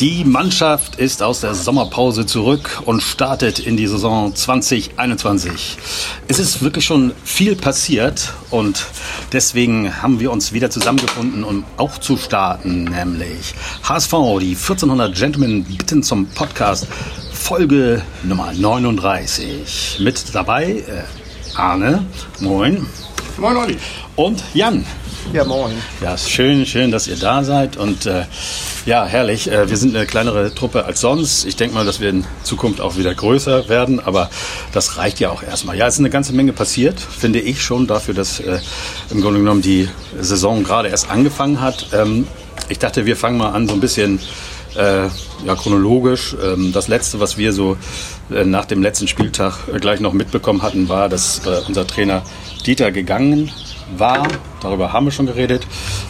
Die Mannschaft ist aus der Sommerpause zurück und startet in die Saison 2021. Es ist wirklich schon viel passiert und deswegen haben wir uns wieder zusammengefunden, um auch zu starten, nämlich HSV, die 1400 Gentlemen bitten zum Podcast, Folge Nummer 39. Mit dabei äh, Arne, moin. Moin Olli. Und Jan. Ja, moin. Ja, ist schön, schön, dass ihr da seid und äh, ja, herrlich. Äh, wir sind eine kleinere Truppe als sonst. Ich denke mal, dass wir in Zukunft auch wieder größer werden, aber das reicht ja auch erstmal. Ja, es ist eine ganze Menge passiert, finde ich schon, dafür, dass äh, im Grunde genommen die Saison gerade erst angefangen hat. Ähm, ich dachte, wir fangen mal an, so ein bisschen äh, ja, chronologisch. Ähm, das letzte, was wir so äh, nach dem letzten Spieltag gleich noch mitbekommen hatten, war, dass äh, unser Trainer Dieter gegangen war. Darüber haben wir schon geredet.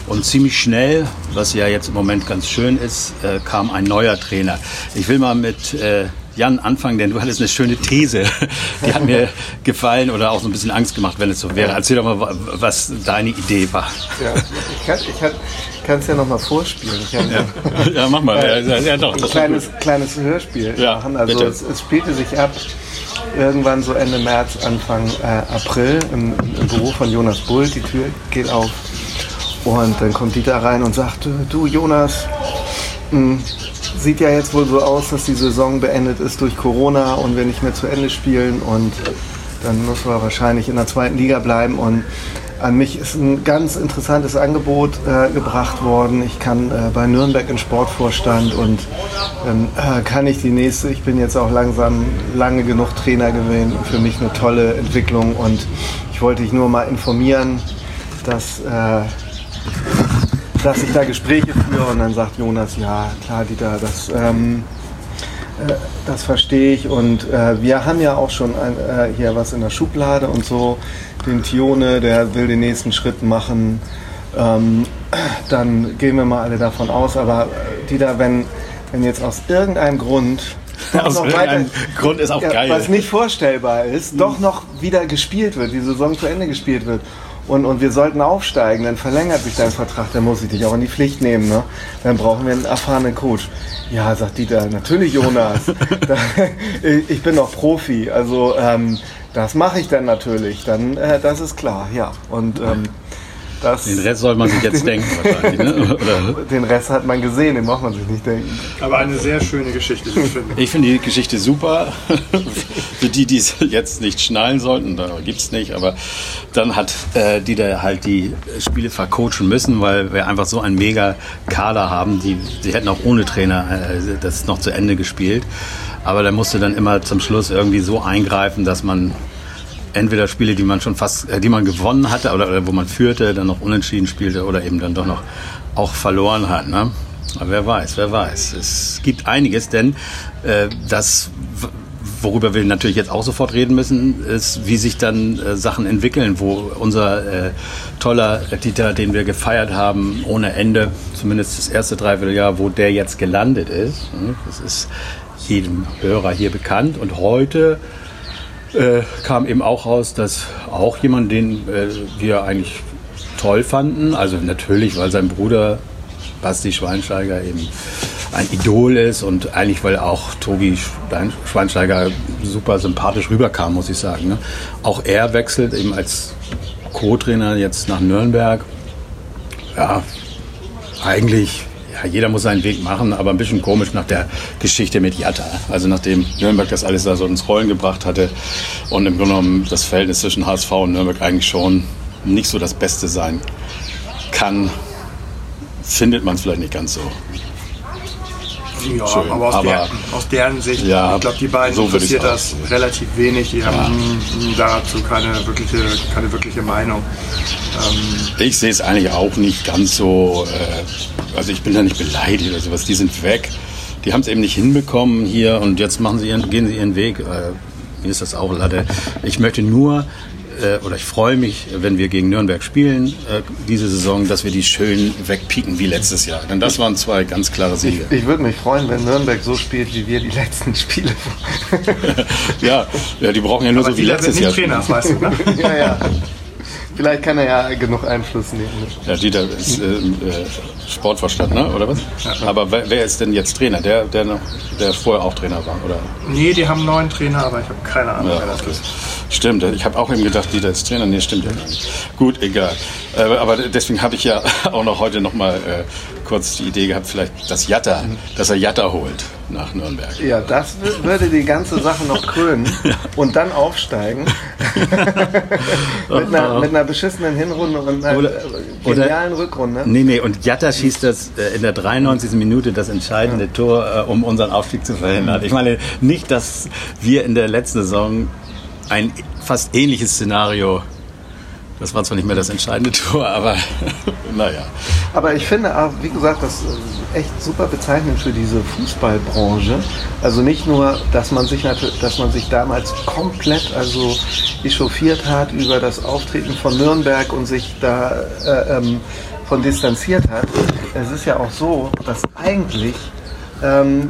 Und ziemlich schnell, was ja jetzt im Moment ganz schön ist, äh, kam ein neuer Trainer. Ich will mal mit äh, Jan anfangen, denn du hattest eine schöne These. Die hat mir gefallen oder auch so ein bisschen Angst gemacht, wenn es so wäre. Erzähl doch mal, was deine Idee war. Ja, ich kann es ich ja noch mal vorspielen. ja. ja, mach mal. Ja, ja, doch, ein kleines, kleines Hörspiel ja, machen. Also es, es spielte sich ab irgendwann so Ende März, Anfang äh, April im, im, Büro von Jonas Bull. Die Tür geht auf. Und dann kommt Dieter rein und sagt, du Jonas, mh, hm, sieht ja jetzt wohl so aus, dass die Saison beendet ist durch Corona und wir nicht mehr zu Ende spielen. Und dann muss man wahrscheinlich in der zweiten Liga bleiben. Und an mich ist ein ganz interessantes Angebot äh, gebracht worden. Ich kann äh, bei Nürnberg in Sportvorstand und dann äh, kann ich die nächste, ich bin jetzt auch langsam lange genug Trainer gewesen, für mich eine tolle Entwicklung und ich wollte dich nur mal informieren, dass, äh, dass ich da Gespräche führe und dann sagt Jonas, ja klar Dieter, das... Ähm, äh, das verstehe ich und äh, wir haben ja auch schon ein, äh, hier was in der Schublade und so. Den Tione, der will den nächsten Schritt machen. Ähm, dann gehen wir mal alle davon aus. Aber äh, Dieter, wenn, wenn jetzt aus irgendeinem Grund aus noch weiter, Grund ist auch ja, geil. Was nicht vorstellbar ist, mhm. doch noch wieder gespielt wird, die Saison zu Ende gespielt wird und, und wir sollten aufsteigen, dann verlängert sich dein Vertrag, dann muss ich dich auch in die Pflicht nehmen. Ne? Dann brauchen wir einen erfahrenen Coach. Ja, sagt Dieter, natürlich Jonas. ich bin doch Profi, also ähm, das mache ich dann natürlich, dann äh, das ist klar, ja. Und ähm, das den Rest soll man sich jetzt denken wahrscheinlich. Ne? Oder? Den Rest hat man gesehen, den braucht man sich nicht denken. Aber eine sehr schöne Geschichte, ich finde. Ich finde die Geschichte super. Für die, die es jetzt nicht schnallen sollten, da gibt es nicht, aber dann hat äh, die da halt die Spiele vercoachen müssen, weil wir einfach so einen mega Kader haben. Die, die hätten auch ohne Trainer äh, das noch zu Ende gespielt. Aber der musste dann immer zum Schluss irgendwie so eingreifen, dass man entweder Spiele, die man schon fast, äh, die man gewonnen hatte oder, oder, wo man führte, dann noch unentschieden spielte oder eben dann doch noch auch verloren hat. Ne? Aber wer weiß, wer weiß. Es gibt einiges, denn äh, das, worüber wir natürlich jetzt auch sofort reden müssen, ist, wie sich dann äh, Sachen entwickeln, wo unser äh, toller Dieter, den wir gefeiert haben, ohne Ende, zumindest das erste Dreivierteljahr, wo der jetzt gelandet ist. Ne? Das ist jedem Hörer hier bekannt. Und heute äh, kam eben auch raus, dass auch jemand, den äh, wir eigentlich toll fanden, also natürlich, weil sein Bruder Basti Schweinsteiger eben ein Idol ist und eigentlich, weil auch Tobi Schweinsteiger super sympathisch rüberkam, muss ich sagen. Ne? Auch er wechselt eben als Co-Trainer jetzt nach Nürnberg. Ja, eigentlich jeder muss seinen Weg machen, aber ein bisschen komisch nach der Geschichte mit Jatta. Also nachdem Nürnberg das alles da so ins Rollen gebracht hatte und im Grunde genommen das Verhältnis zwischen HSV und Nürnberg eigentlich schon nicht so das Beste sein kann, findet man es vielleicht nicht ganz so. Ja, schön. aber, aus, aber der, aus, deren Sicht, ja, ich glaube, die beiden so interessiert das relativ wenig. Die ja. haben dazu keine wirkliche, keine wirkliche Meinung. Ähm ich sehe es eigentlich auch nicht ganz so. Äh, also ich bin da nicht beleidigt oder sowas. Die sind weg. Die haben es eben nicht hinbekommen hier und jetzt machen sie ihren, gehen sie ihren Weg. Äh, mir ist das auch Latte. Ich möchte nur äh, oder ich freue mich, wenn wir gegen Nürnberg spielen äh, diese Saison, dass wir die schön wegpieken wie letztes Jahr. Denn das waren zwei ganz klare Siege. Ich, ich würde mich freuen, wenn Nürnberg so spielt, wie wir die letzten Spiele. ja, ja, die brauchen ja nur Aber so wie letztes Jahr. Trainer, weißt du, ne? ja, ja. Vielleicht kann er ja genug Einfluss nehmen. Ja, Dieter ist äh, äh, Sportvorstand, ne? oder was? Aber wer, wer ist denn jetzt Trainer? Der, der, noch, der vorher auch Trainer war, oder? Nee, die haben einen neuen Trainer, aber ich habe keine Ahnung, Ja, wer das okay. ist. Stimmt, ich habe auch eben gedacht, Dieter ist Trainer. Nee, stimmt ja gar nicht. Gut, egal. Äh, aber deswegen habe ich ja auch noch heute noch mal äh, kurz die Idee gehabt, vielleicht das Jatta, dass er Jatta holt nach Nürnberg. Ja, das würde die ganze Sache noch krönen und dann aufsteigen. mit, einer, mit einer beschissenen Hinrunde und einer Oder- äh, genialen Rückrunde. Nee, nee, und Jatta schießt das äh, in der 93. Minute das entscheidende Tor, äh, um unseren Aufstieg zu verhindern. Ich meine nicht, dass wir in der letzten Saison ein fast ähnliches Szenario, das war zwar nicht mehr das entscheidende Tor, aber naja. Aber ich finde auch, wie gesagt, das ist echt super bezeichnend für diese Fußballbranche. Also nicht nur, dass man sich dass man sich damals komplett also echauffiert hat über das Auftreten von Nürnberg und sich da äh, ähm, von distanziert hat. Es ist ja auch so, dass eigentlich ähm,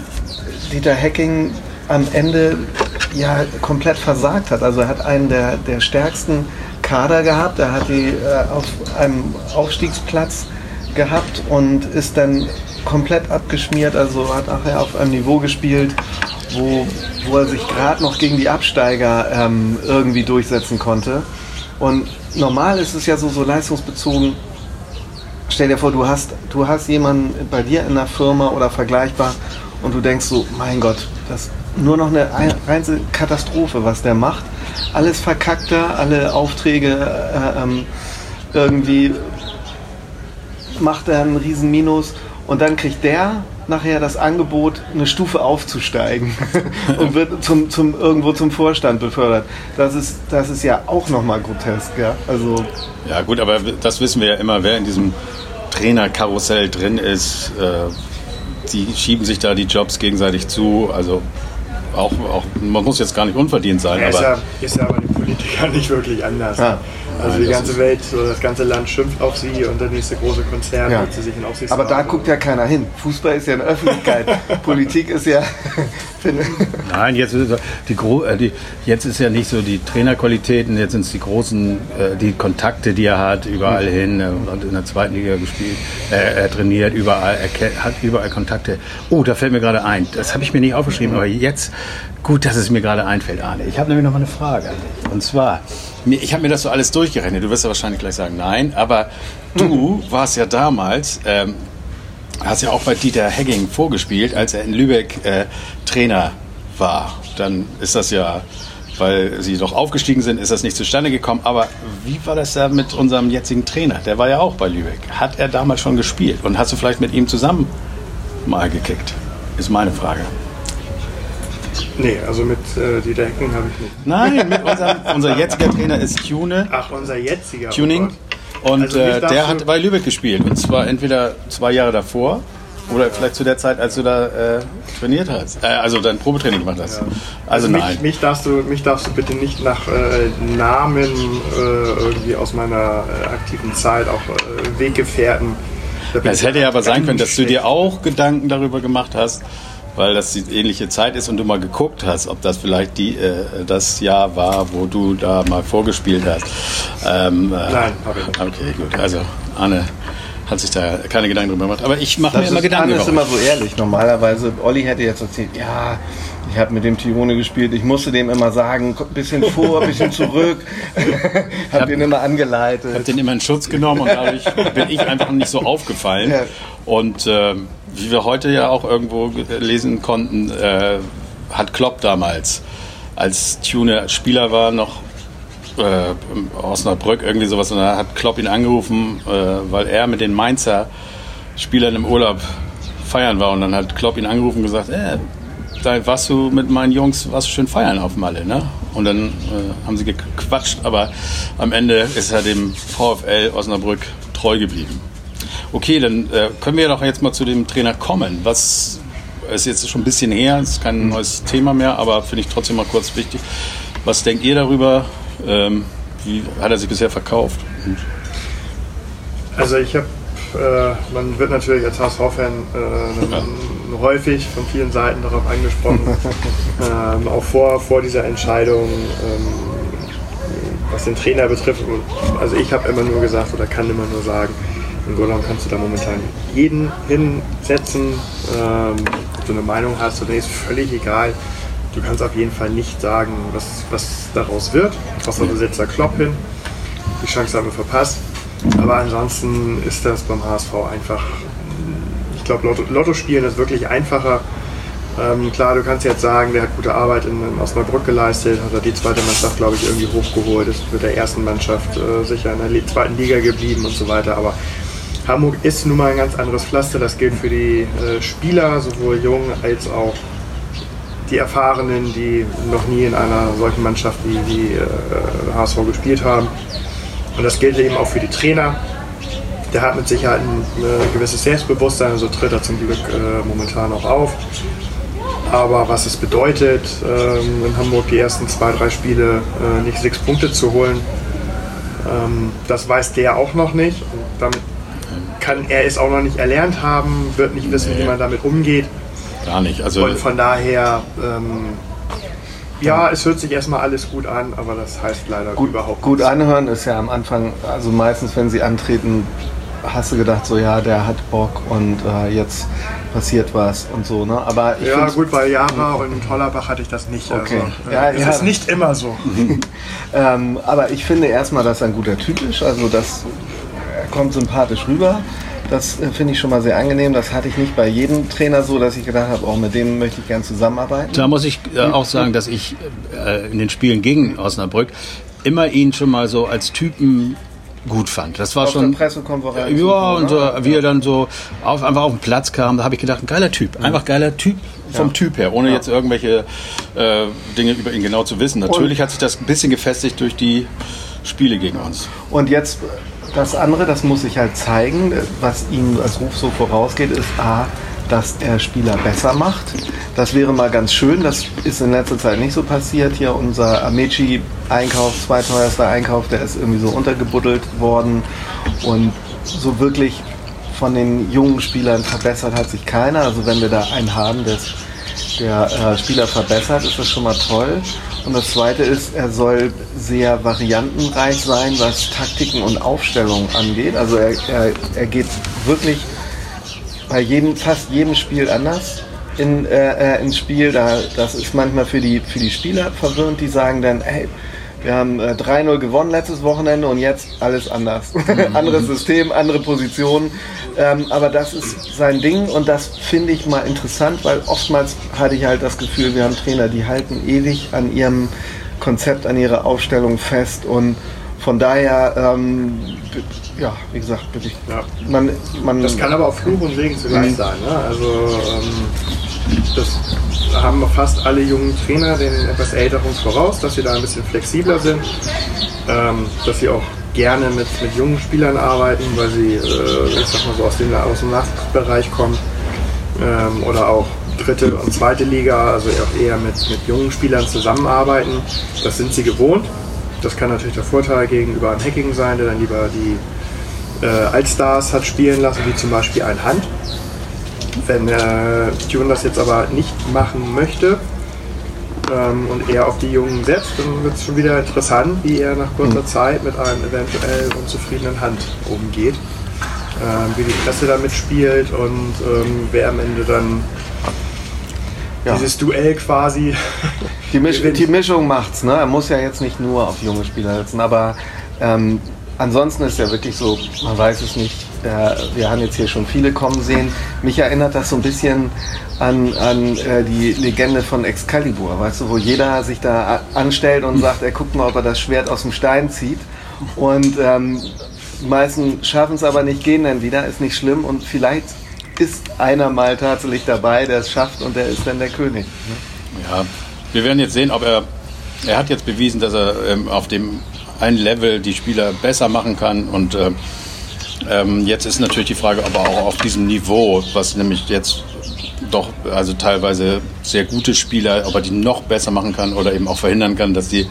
Dieter Hecking am Ende ja komplett versagt hat. Also er hat einen der, der stärksten Kader gehabt. Er hat die äh, auf einem Aufstiegsplatz gehabt und ist dann komplett abgeschmiert. Also hat nachher auf einem Niveau gespielt, wo, wo er sich gerade noch gegen die Absteiger ähm, irgendwie durchsetzen konnte. Und normal ist es ja so, so leistungsbezogen, Stell dir vor, du hast, du hast jemanden bei dir in der Firma oder vergleichbar und du denkst so, mein Gott, das ist nur noch eine ein- reine Katastrophe, was der macht. Alles verkackt er, alle Aufträge äh, ähm, irgendwie macht er einen riesen Minus und dann kriegt der nachher das Angebot, eine Stufe aufzusteigen und wird zum, zum, irgendwo zum Vorstand befördert. Das ist, das ist ja auch nochmal grotesk. Ja? Also Ja gut, aber das wissen wir ja immer, wer in diesem Trainerkarussell drin ist. Äh, die schieben sich da die Jobs gegenseitig zu. Also auch, auch man muss jetzt gar nicht unverdient sein, Ja, ist, aber ja, ist ja aber den Politikern nicht wirklich anders. Ja. Also Nein, die ganze Welt, so das ganze Land schimpft auf sie und der nächste große Konzern Ja. holt sie sich in Aufsichtsrat. Aber da guckt ja keiner hin. Fußball ist ja eine Öffentlichkeit. Politik ist ja. Nein, jetzt ist, es die, äh, die, jetzt ist ja nicht so die Trainerqualitäten, jetzt sind es die großen, äh, die Kontakte, die er hat, überall hin, er hat in der zweiten Liga gespielt, äh, er trainiert überall, er hat überall Kontakte. Oh, da fällt mir gerade ein, das habe ich mir nicht aufgeschrieben, aber jetzt, gut, dass es mir gerade einfällt, Arne. Ich habe nämlich noch mal eine Frage an dich. Und zwar, ich habe mir das so alles durchgerechnet, du wirst ja wahrscheinlich gleich sagen, nein, aber du warst ja damals, ähm, hast ja auch bei Dieter Hegging vorgespielt, als er in Lübeck äh, Trainer war. Dann ist das ja, weil sie doch aufgestiegen sind, ist das nicht zustande gekommen. Aber wie war das da mit unserem jetzigen Trainer? Der war ja auch bei Lübeck. Hat er damals schon gespielt? Und hast du vielleicht mit ihm zusammen mal gekickt? Ist meine Frage. Nee, also mit äh, Dieter Hecken habe ich nicht. Nein, mit unserem, unser jetziger Trainer ist Tune, Ach, unser jetziger. oh Tuning. Und Also äh, der hat bei Lübeck gespielt. Und zwar entweder zwei Jahre davor oder vielleicht zu der Zeit, als du da äh, trainiert hast. Äh, also dein Probetraining gemacht hast. Also, nein. Mich, mich, darfst du, mich darfst du bitte nicht nach äh, Namen äh, irgendwie aus meiner äh, aktiven Zeit, auch äh, Weggefährten. Es hätte ja aber sein können, dass du dir auch Gedanken darüber gemacht hast, weil das die ähnliche Zeit ist und du mal geguckt hast, ob das vielleicht die, äh, das Jahr war, wo du da mal vorgespielt hast. Ähm, äh, Nein, hab ich nicht. Okay, gut. Also Anne hat sich da keine Gedanken drüber gemacht. Aber ich mache mir immer Gedanken Arne ist immer so ehrlich. Normalerweise, Olli hätte jetzt erzählt, ja, ich habe mit dem Tirone gespielt, ich musste dem immer sagen, ein bisschen vor, ein bisschen zurück. hab den immer Ich habe angeleitet. den immer in Schutz genommen und dadurch bin ich einfach nicht so aufgefallen. Ja. Und ähm, wie wir heute ja auch irgendwo ge- lesen konnten, äh, hat Klopp damals, als Tune Spieler war, noch äh, Osnabrück irgendwie sowas, und da hat Klopp ihn angerufen, äh, weil er mit den Mainzer Spielern im Urlaub feiern war. Und dann hat Klopp ihn angerufen und gesagt, äh, da warst du mit meinen Jungs, warst du schön feiern auf Malle, ne? Und dann äh, haben sie gequatscht, aber am Ende ist er dem VfL Osnabrück treu geblieben. Okay, dann äh, können wir doch jetzt mal zu dem Trainer kommen. Was ist jetzt schon ein bisschen her, ist kein neues Thema mehr, aber finde ich trotzdem mal kurz wichtig. Was denkt ihr darüber? Ähm, wie hat er sich bisher verkauft? Also ich habe, äh, man wird natürlich als HSV-Fan äh, häufig von vielen Seiten darauf angesprochen, ähm, auch vor, vor dieser Entscheidung, ähm, was den Trainer betrifft, also ich habe immer nur gesagt oder kann immer nur sagen, in Golan kannst du da momentan jeden hinsetzen. Ähm, ob du eine Meinung hast oder nicht, ist völlig egal. Du kannst auf jeden Fall nicht sagen, was, was daraus wird. Außer du setzt da Klopp hin. Die Chance haben wir verpasst. Aber ansonsten ist das beim HSV einfach, ich glaube, Lotto, Lotto spielen ist wirklich einfacher. Ähm, klar, du kannst jetzt sagen, der hat gute Arbeit in, in Osnabrück geleistet, hat er die zweite Mannschaft, glaube ich, irgendwie hochgeholt, ist mit der ersten Mannschaft äh, sicher in der zweiten Liga geblieben und so weiter. Aber Hamburg ist nun mal ein ganz anderes Pflaster. Das gilt für die äh, Spieler, sowohl jung als auch die Erfahrenen, die noch nie in einer solchen Mannschaft wie die äh, HSV gespielt haben. Und das gilt eben auch für die Trainer. Der hat mit Sicherheit ein, ein gewisses Selbstbewusstsein, so tritt er zum Glück äh, momentan auch auf. Aber was es bedeutet, ähm, in Hamburg die ersten zwei, drei Spiele äh, nicht sechs Punkte zu holen, ähm, das weiß der auch noch nicht. Und damit kann er es auch noch nicht erlernt haben, wird nicht wissen, nee. wie man damit umgeht. Gar nicht. Also Und von daher, ähm, ja, es hört sich erstmal alles gut an, aber das heißt leider gut, überhaupt Gut anhören ist ja am Anfang, also meistens, wenn sie antreten, hast du gedacht, so ja, der hat Bock und äh, jetzt passiert was und so. Ne? Aber ich ja, gut, bei Jara und Hollerbach hatte ich das nicht. Okay. Also, ja, es ja. ist nicht immer so. ähm, aber ich finde erstmal, dass er ein guter Typ ist. Also das kommt sympathisch rüber. Das äh, finde ich schon mal sehr angenehm. Das hatte ich nicht bei jedem Trainer so, dass ich gedacht habe, auch mit dem möchte ich gern zusammenarbeiten. Da muss ich äh, auch sagen, dass ich äh, in den Spielen gegen Osnabrück immer ihn schon mal so als Typen gut fand. Das war auf schon Pressekonferenz. Ja, und so, wie er dann so auf, einfach auf den Platz kam, da habe ich gedacht, ein geiler Typ, einfach geiler Typ vom ja. Typ her, ohne ja. jetzt irgendwelche äh, Dinge über ihn genau zu wissen. Natürlich und hat sich das ein bisschen gefestigt durch die Spiele gegen uns. Und jetzt das andere, das muss ich halt zeigen, was ihm als Ruf so vorausgeht, ist A, dass er Spieler besser macht. Das wäre mal ganz schön. Das ist in letzter Zeit nicht so passiert. Hier unser Amici-Einkauf, zweiteuerster Einkauf, der ist irgendwie so untergebuddelt worden. Und so wirklich von den jungen Spielern verbessert hat sich keiner. Also wenn wir da einen haben, der, der äh, Spieler verbessert, ist das schon mal toll. Und das Zweite ist, er soll sehr variantenreich sein, was Taktiken und Aufstellungen angeht. Also er, er, er geht wirklich bei jedem, fast jedem Spiel anders in, äh, äh ins Spiel. Da, das ist manchmal für die, für die Spieler verwirrend, die sagen dann, hey, wir haben äh, 3-0 gewonnen letztes Wochenende und jetzt alles anders. Anderes System, andere Positionen. Ähm, aber das ist sein Ding und das finde ich mal interessant, weil oftmals hatte ich halt das Gefühl, wir haben Trainer, die halten ewig an ihrem Konzept, an ihrer Aufstellung fest und von daher, ähm, ja, wie gesagt, bitte ich. Ja. Man, man, das kann aber auch Fluch und Segen zugleich mhm. sein. Ne? Also ähm, das haben fast alle jungen Trainer den etwas älteren voraus, dass sie da ein bisschen flexibler sind, ähm, dass sie auch gerne mit, mit jungen Spielern arbeiten, weil sie, äh, ich sag mal so, aus dem, aus dem Nachbereich kommen ähm, oder auch dritte und zweite Liga, also auch eher mit, mit jungen Spielern zusammenarbeiten. Das sind sie gewohnt. Das kann natürlich der Vorteil gegenüber einem Hacking sein, der dann lieber die äh, Altstars hat spielen lassen, wie zum Beispiel ein Hand. Wenn äh, Tune das jetzt aber nicht machen möchte ähm, und er auf die Jungen setzt, dann wird es schon wieder interessant, wie er nach kurzer mhm. Zeit mit einem eventuell unzufriedenen Hand umgeht. Ähm, wie die Presse damit spielt und ähm, wer am Ende dann ja. dieses Duell quasi. Die, Misch die Mischung macht's, ne? Er muss ja jetzt nicht nur auf junge Spieler setzen, aber ähm, ansonsten ist ja wirklich so, man weiß es nicht, äh, wir haben jetzt hier schon viele kommen sehen. Mich erinnert das so ein bisschen an, an äh, die Legende von Excalibur, weißt du, wo jeder sich da anstellt und sagt, er guckt mal, ob er das Schwert aus dem Stein zieht. Und ähm, die meisten schaffen es aber nicht, gehen dann wieder, ist nicht schlimm und vielleicht ist einer mal tatsächlich dabei, der es schafft und der ist dann der König. Ne? Ja, wir werden jetzt sehen, ob er. Er hat jetzt bewiesen, dass er ähm, auf dem einen Level die Spieler besser machen kann und äh, ähm, jetzt ist natürlich die Frage, ob er auch auf diesem Niveau, was nämlich jetzt doch also teilweise sehr gute Spieler, ob er die noch besser machen kann oder eben auch verhindern kann, dass die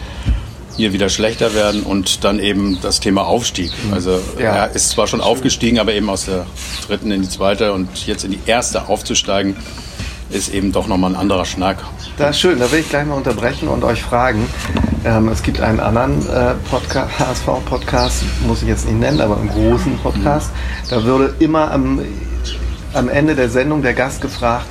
hier wieder schlechter werden und dann eben das Thema Aufstieg. Mhm. Also ja. er ist zwar schon aufgestiegen, aber eben aus der dritten in die zweite und jetzt in die erste aufzusteigen, ist eben doch nochmal ein anderer Schnack. Das ist schön, da will ich gleich mal unterbrechen und euch fragen. Ähm, es gibt einen anderen äh, Podcast, HSV-Podcast, muss ich jetzt nicht nennen, aber einen großen Podcast. Da würde immer am, am Ende der Sendung der Gast gefragt,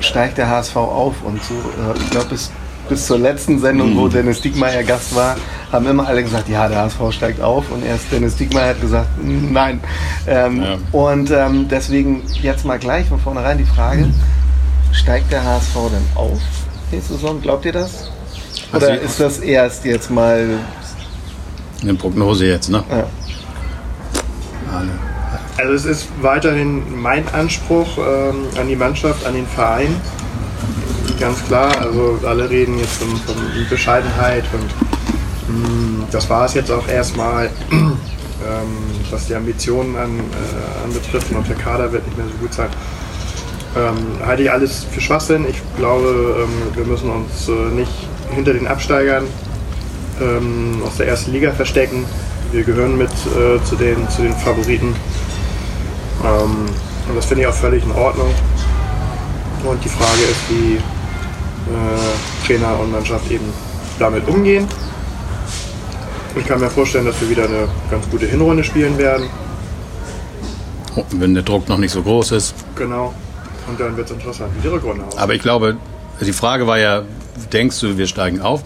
steigt der HSV auf? Und so, äh, ich glaube, bis, bis zur letzten Sendung, wo Dennis Diekmeyer Gast war, haben immer alle gesagt, ja, der HSV steigt auf. Und erst Dennis Diekmeyer hat gesagt, nein. Ähm, Ja. Und ähm, deswegen jetzt mal gleich von vornherein die Frage, steigt der HSV denn auf nächste Saison? Glaubt ihr das? Oder Also- ist das erst jetzt mal... Eine Prognose jetzt, ne? Ja. Also es ist weiterhin mein Anspruch ähm, an die Mannschaft, an den Verein. Ganz klar, also alle reden jetzt von, von Bescheidenheit und mh, das war es jetzt auch erstmal, ähm, was die Ambitionen an, äh, anbetrifft und der Kader wird nicht mehr so gut sein. Ähm, halte ich alles für Schwachsinn. Ich glaube, ähm, wir müssen uns äh, nicht hinter den Absteigern ähm, aus der ersten Liga verstecken. Wir gehören mit äh, zu, den, zu den Favoriten. Ähm, und das finde ich auch völlig in Ordnung. Und die Frage ist, wie äh, Trainer und Mannschaft eben damit umgehen. Ich kann mir vorstellen, dass wir wieder eine ganz gute Hinrunde spielen werden. Wenn der Druck noch nicht so groß ist. Genau. Und dann wird es interessant, wie die Rückrunde aussieht. Aber ich glaube, die Frage war ja, denkst du, wir steigen auf?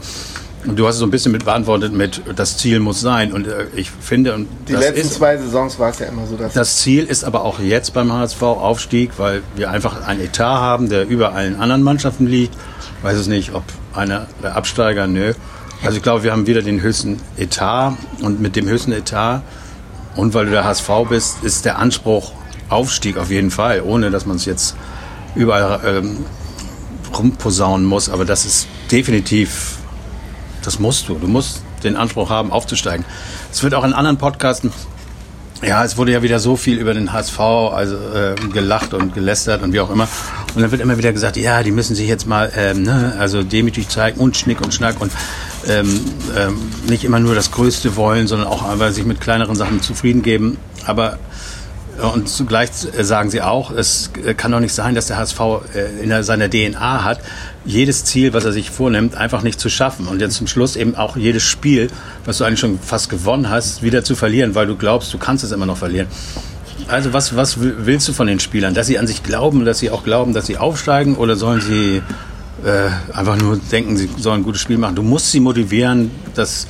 Und du hast es so ein bisschen mit beantwortet mit, das Ziel muss sein. Und äh, ich finde, und Die letzten ist, zwei Saisons war es ja immer so, dass Das Ziel ist aber auch jetzt beim HSV Aufstieg, weil wir einfach einen Etat haben, der über allen anderen Mannschaften liegt. Ich weiß es nicht, ob einer der Absteiger, nö. Also ich glaube, wir haben wieder den höchsten Etat und mit dem höchsten Etat und weil du der HSV bist, ist der Anspruch Aufstieg auf jeden Fall, ohne dass man es jetzt überall ähm, rumposaunen muss. Aber das ist definitiv, das musst du. Du musst den Anspruch haben, aufzusteigen. Es wird auch in anderen Podcasten ja, es wurde ja wieder so viel über den HSV also, äh, gelacht und gelästert und wie auch immer. Und dann wird immer wieder gesagt, ja, die müssen sich jetzt mal ähm, ne, also demütig zeigen und Schnick und Schnack und ähm, ähm, nicht immer nur das Größte wollen, sondern auch einfach sich mit kleineren Sachen zufrieden geben. Aber und zugleich äh, sagen sie auch, es äh, kann doch nicht sein, dass der HSV äh, in seiner DNA hat, jedes Ziel, was er sich vornimmt, einfach nicht zu schaffen. Und jetzt zum Schluss eben auch jedes Spiel, was du eigentlich schon fast gewonnen hast, wieder zu verlieren, weil du glaubst, du kannst es immer noch verlieren. Also was, was will- willst du von den Spielern? Dass sie an sich glauben, dass sie auch glauben, dass sie aufsteigen oder sollen sie äh, einfach nur denken, sie sollen ein gutes Spiel machen? Du musst sie motivieren, das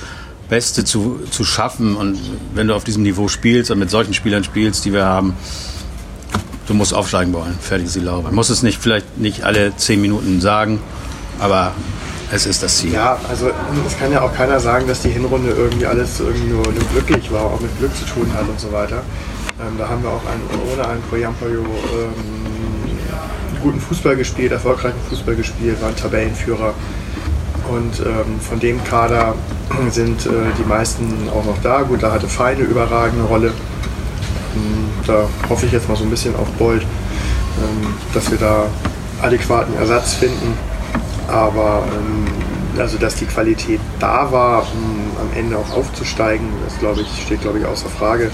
Beste zu, zu schaffen. Und wenn du auf diesem Niveau spielst und mit solchen Spielern spielst, die wir haben, du musst aufsteigen wollen. Fertig ist die Laube. Man muss es nicht vielleicht nicht alle zehn Minuten sagen, aber es ist das Ziel. Ja, also es kann ja auch keiner sagen, dass die Hinrunde irgendwie alles irgendwie nur, nur glücklich war, auch mit Glück zu tun hat und so weiter. Ähm, da haben wir auch einen, ohne einen Poyampayo ähm, guten Fußball gespielt, erfolgreichen Fußball gespielt, waren Tabellenführer. Und ähm, von dem Kader sind äh, die meisten auch noch da. Gut, da hatte Feine überragende Rolle. Ähm, Da hoffe ich jetzt mal so ein bisschen auf Bold, ähm, dass wir da adäquaten Ersatz finden. Aber ähm, also dass die Qualität da war, um am Ende auch aufzusteigen, das glaube ich, steht glaube ich außer Frage.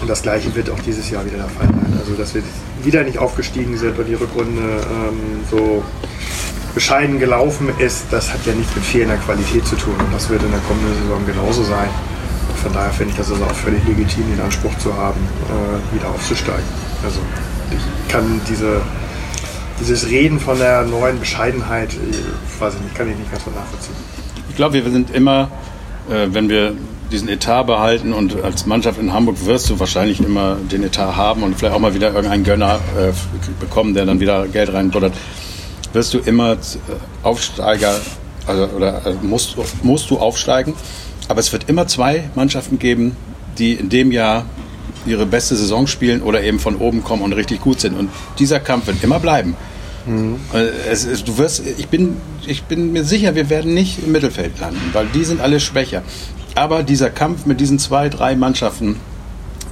Und das gleiche wird auch dieses Jahr wieder der Fall sein. Also dass wir wieder nicht aufgestiegen sind und die Rückrunde ähm, so bescheiden gelaufen ist, das hat ja nichts mit fehlender Qualität zu tun. Und das wird in der kommenden Saison genauso sein. Und von daher finde ich das ist auch völlig legitim, den Anspruch zu haben, äh, wieder aufzusteigen. Also ich kann diese, dieses Reden von der neuen Bescheidenheit, ich weiß ich nicht, kann ich nicht ganz so nachvollziehen. Ich glaube, wir sind immer, äh, wenn wir diesen Etat behalten und als Mannschaft in Hamburg wirst du wahrscheinlich immer den Etat haben und vielleicht auch mal wieder irgendeinen Gönner äh, bekommen, der dann wieder Geld reinbuttert, wirst du immer äh, Aufsteiger also, oder äh, musst, musst du aufsteigen. Aber es wird immer zwei Mannschaften geben, die in dem Jahr ihre beste Saison spielen oder eben von oben kommen und richtig gut sind. Und dieser Kampf wird immer bleiben. Äh, Es, es, du wirst, ich, bin, ich bin mir sicher, wir werden nicht im Mittelfeld landen, weil die sind alle schwächer. Aber dieser Kampf mit diesen zwei, drei Mannschaften,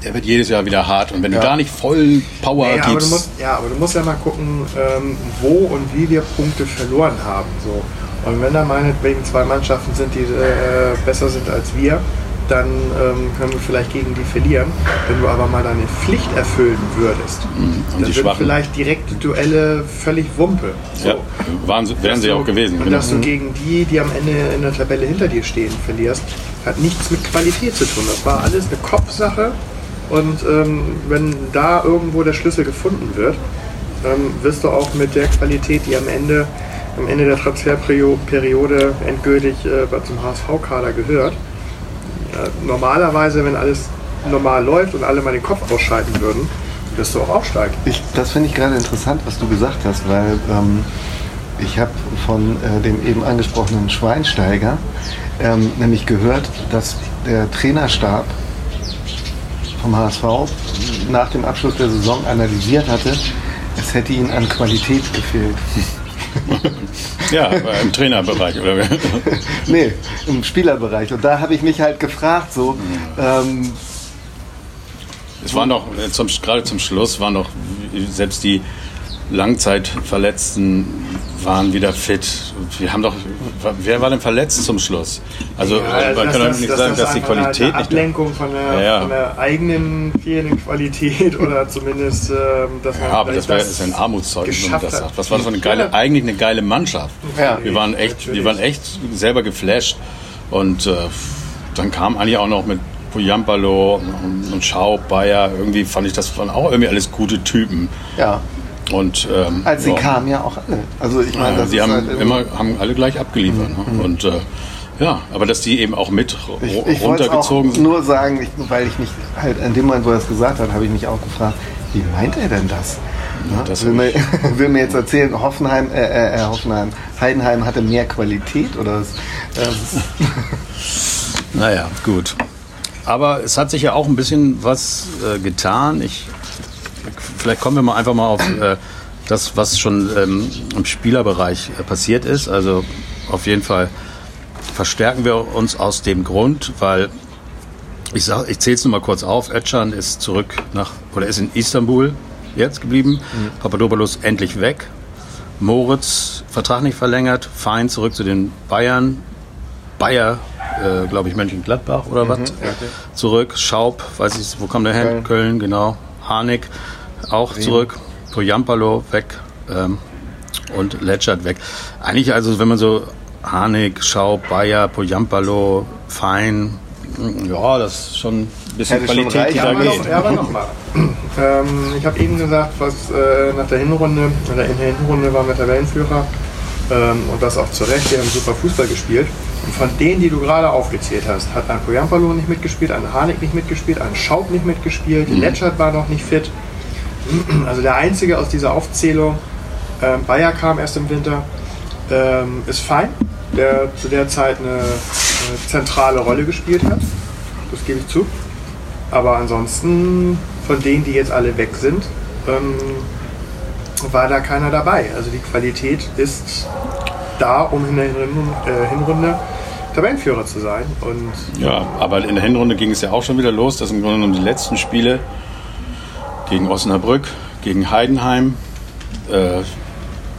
der wird jedes Jahr wieder hart. Und wenn Ja. du da nicht voll Power Ja, aber du gibst, musst, ja, aber du musst ja mal gucken, ähm, wo und wie wir Punkte verloren haben. So. Und wenn da meinetwegen zwei Mannschaften sind, die äh, besser sind als wir, dann ähm, können wir vielleicht gegen die verlieren. Wenn du aber mal deine Pflicht erfüllen würdest, Mhm. Dann sind Schwachen. vielleicht direkte Duelle völlig Wumpe. So. Ja, waren, wären sie Dass auch du- gewesen. Und genau. dass du gegen die, die am Ende in der Tabelle hinter dir stehen, verlierst, hat nichts mit Qualität zu tun. Das war alles eine Kopfsache. Und ähm, wenn da irgendwo der Schlüssel gefunden wird, ähm, wirst du auch mit der Qualität, die am Ende, am Ende der Transferperiode endgültig äh, zum HSV-Kader gehört, äh, normalerweise, wenn alles normal läuft und alle mal den Kopf ausschalten würden, wirst du auch aufsteigen. Ich, das finde ich gerade interessant, was du gesagt hast, weil ähm, ich habe von äh, dem eben angesprochenen Schweinsteiger ähm, nämlich gehört, dass der Trainerstab vom HSV nach dem Abschluss der Saison analysiert hatte, es hätte ihnen an Qualität gefehlt. Ja, im Trainerbereich. Oder? nee, im Spielerbereich. Und da habe ich mich halt gefragt, so, ähm, Es waren doch, äh, zum, gerade zum Schluss, waren doch selbst die Langzeitverletzten waren wieder fit. Wir haben doch, wer war denn verletzt zum Schluss? Also Ja, man dass kann doch das- nicht dass sagen, das dass die einfach eine- Qualität eine nicht. Ablenkung von der, Ja, ja. Von der eigenen fehlenden Qualität oder zumindest, ähm, dass man Ja, aber das wäre ist ein Armutszeugnis, wenn man das sagt. Was war das für eine geile, eigentlich eine geile Mannschaft. Wir waren echt, wir Natürlich. waren echt selber geflasht. Und äh, dann kam eigentlich auch noch mit Pujampalo und, und Schaub, Bayer. Irgendwie fand ich, das waren auch irgendwie alles gute Typen. ja, Und ähm, als sie kamen ja auch alle. Also ich meine, ist haben halt immer haben alle gleich abgeliefert. Ne? Und äh, ja, aber dass die eben auch mit Ich, ich runtergezogen sind. nur sagen, ich, weil ich mich halt in dem Moment, wo er es gesagt hat, habe ich mich auch gefragt, wie meint er denn das? Ja, das will, mir, will mir jetzt erzählen, Hoffenheim, äh, äh, äh, Hoffenheim, Heidenheim hatte mehr Qualität oder was? Naja, gut. Aber es hat sich ja auch ein bisschen was äh, getan. Ich, vielleicht kommen wir mal einfach mal auf äh, das, was schon ähm, im Spielerbereich äh, passiert ist. Also auf jeden Fall verstärken wir uns aus dem Grund, weil ich, sag- ich zähle es nur mal kurz auf. Özcan ist zurück nach oder ist in Istanbul jetzt geblieben. Papadopoulos endlich weg. Moritz Vertrag nicht verlängert. Fein zurück zu den Bayern. Bayer, äh, glaube ich, Mönchengladbach oder was, zurück. Schaub, weiß ich, wo kam der hin? Köln. Köln, genau. Harnik auch zurück. Poyampalo weg. Ähm, und Letschert weg. Eigentlich, also, wenn man so Harnik, Schaub, Bayer, Poyampalo, Fein, ja, das ist schon ein bisschen Hätte Qualität, die da geht. noch, ja, aber nochmal. ähm, ich habe eben gesagt, was äh, nach der Hinrunde, oder in der Hinrunde waren wir Tabellenführer ähm, und das auch zu Recht. Wir haben super Fußball gespielt. Und von denen, die du gerade aufgezählt hast, hat ein Poyampalo nicht mitgespielt, ein Harnik nicht mitgespielt, ein Schaub nicht mitgespielt, Letschert war noch nicht fit. Also der einzige aus dieser Aufzählung, ähm, Bayer kam erst im Winter, ähm, ist fein, der zu der Zeit eine, eine zentrale Rolle gespielt hat. Das gebe ich zu. Aber ansonsten, von denen, die jetzt alle weg sind, ähm, war da keiner dabei. Also die Qualität ist da, um in der Hinrunde, äh, Hinrunde Tabellenführer zu sein. Und Ja, aber in der Hinrunde ging es ja auch schon wieder los, dass im Grunde genommen die letzten Spiele gegen Osnabrück, gegen Heidenheim, äh,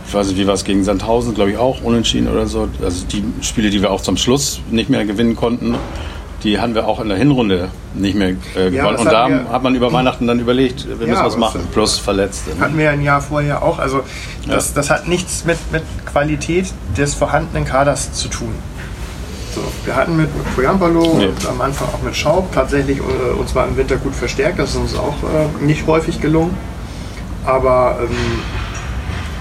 ich weiß nicht, wie war es gegen Sandhausen, glaube ich auch, unentschieden oder so. Also die Spiele, die wir auch zum Schluss nicht mehr gewinnen konnten, die haben wir auch in der Hinrunde nicht mehr äh, gewonnen. das Und da wir- hat man über Weihnachten dann überlegt, wir müssen was machen, plus Verletzte. ne? hatten wir ein Jahr vorher auch. Also das, das hat nichts mit, mit Qualität des vorhandenen Kaders zu tun. So, wir hatten mit, Poyampalo Nee. und am Anfang auch mit Schaub tatsächlich äh, uns war im Winter gut verstärkt. Das ist uns auch äh, nicht häufig gelungen. Aber ähm,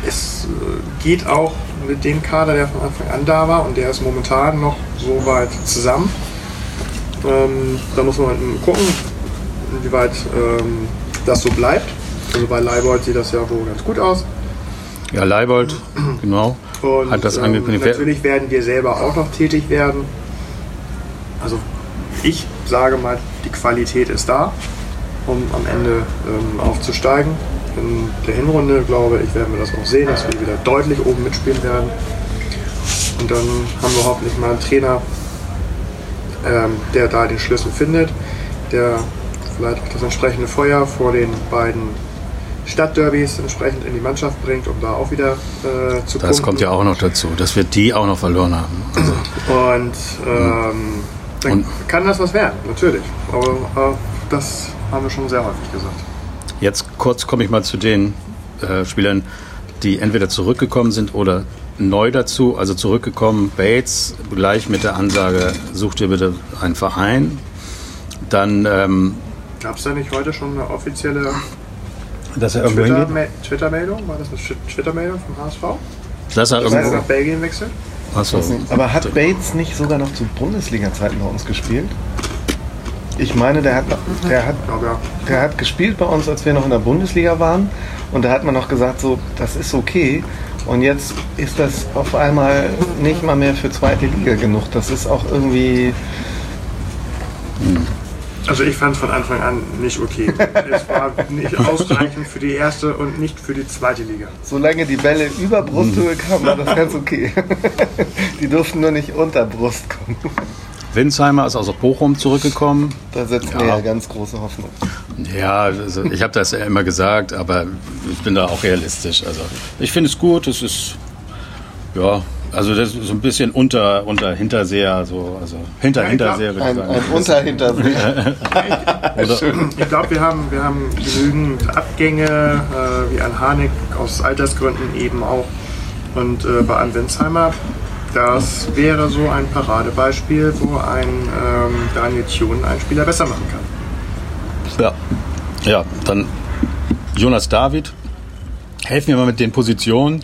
es äh, geht auch mit dem Kader, der von Anfang an da war und der ist momentan noch so weit zusammen. Ähm, da muss man gucken, inwieweit ähm, das so bleibt. Also bei Leibold sieht das ja wohl ganz gut aus. Ja, Leibold, genau, Und hat das ähm, angekündigt. Wer- natürlich werden wir selber auch noch tätig werden. Also ich sage mal, die Qualität ist da, um am Ende ähm, aufzusteigen. In der Hinrunde, glaube ich, werden wir das auch sehen, dass wir wieder deutlich oben mitspielen werden. Und dann haben wir hoffentlich mal einen Trainer, ähm, der da den Schlüssel findet, der vielleicht auch das entsprechende Feuer vor den beiden Stadtderbys entsprechend in die Mannschaft bringt, um da auch wieder äh, zu Das punkten. kommt ja auch noch dazu, dass wir die auch noch verloren haben. Also, Und ähm, dann Und- kann das was werden, natürlich. Aber äh, das haben wir schon sehr häufig gesagt. Jetzt kurz komme ich mal zu den äh, Spielern, die entweder zurückgekommen sind oder neu dazu. Also zurückgekommen, Bates, gleich mit der Ansage, such dir bitte einen Verein. Dann, ähm, Gab es da nicht heute schon eine offizielle dass er irgendwo hingeht. Twitter- Twitter-Meldung? War das eine Twi- Twitter-Meldung vom HSV? Dass er Dass er irgendwo. nach Belgien wechselt? Achso. Aber hat Bates nicht sogar noch zu Bundesliga-Zeiten bei uns gespielt? Ich meine, der hat, der, hat, der hat gespielt bei uns, als wir noch in der Bundesliga waren. Und da hat man noch gesagt, so, das ist okay. Und jetzt ist das auf einmal nicht mal mehr für zweite Liga genug. Das ist auch irgendwie. Also ich fand es von Anfang an nicht okay. es war nicht ausreichend für die erste und nicht für die zweite Liga. Solange die Bälle über Brusthöhe kamen, war das ganz okay. Die durften nur nicht unter Brust kommen. Winsheimer ist aus Bochum zurückgekommen. Da setzen wir Ja. ja ganz große Hoffnung. Ja, also ich habe das ja immer gesagt, aber ich bin da auch realistisch. Also ich finde es gut, es ist ja, also das ist so ein bisschen unter unter Hinterseher, so also hinter Ja, Hinterseher würde ich Ein, sagen. ein Unterhintersee. Oder, Ich glaube, wir haben, wir haben genügend Abgänge, äh, wie an Harnik aus Altersgründen eben auch. Und äh, bei An Winsheimer, das wäre so ein Paradebeispiel, wo ein ähm, Daniel Thun einen Spieler besser machen kann. ja, ja, dann Jonas David. Helfen wir mal mit den Positionen.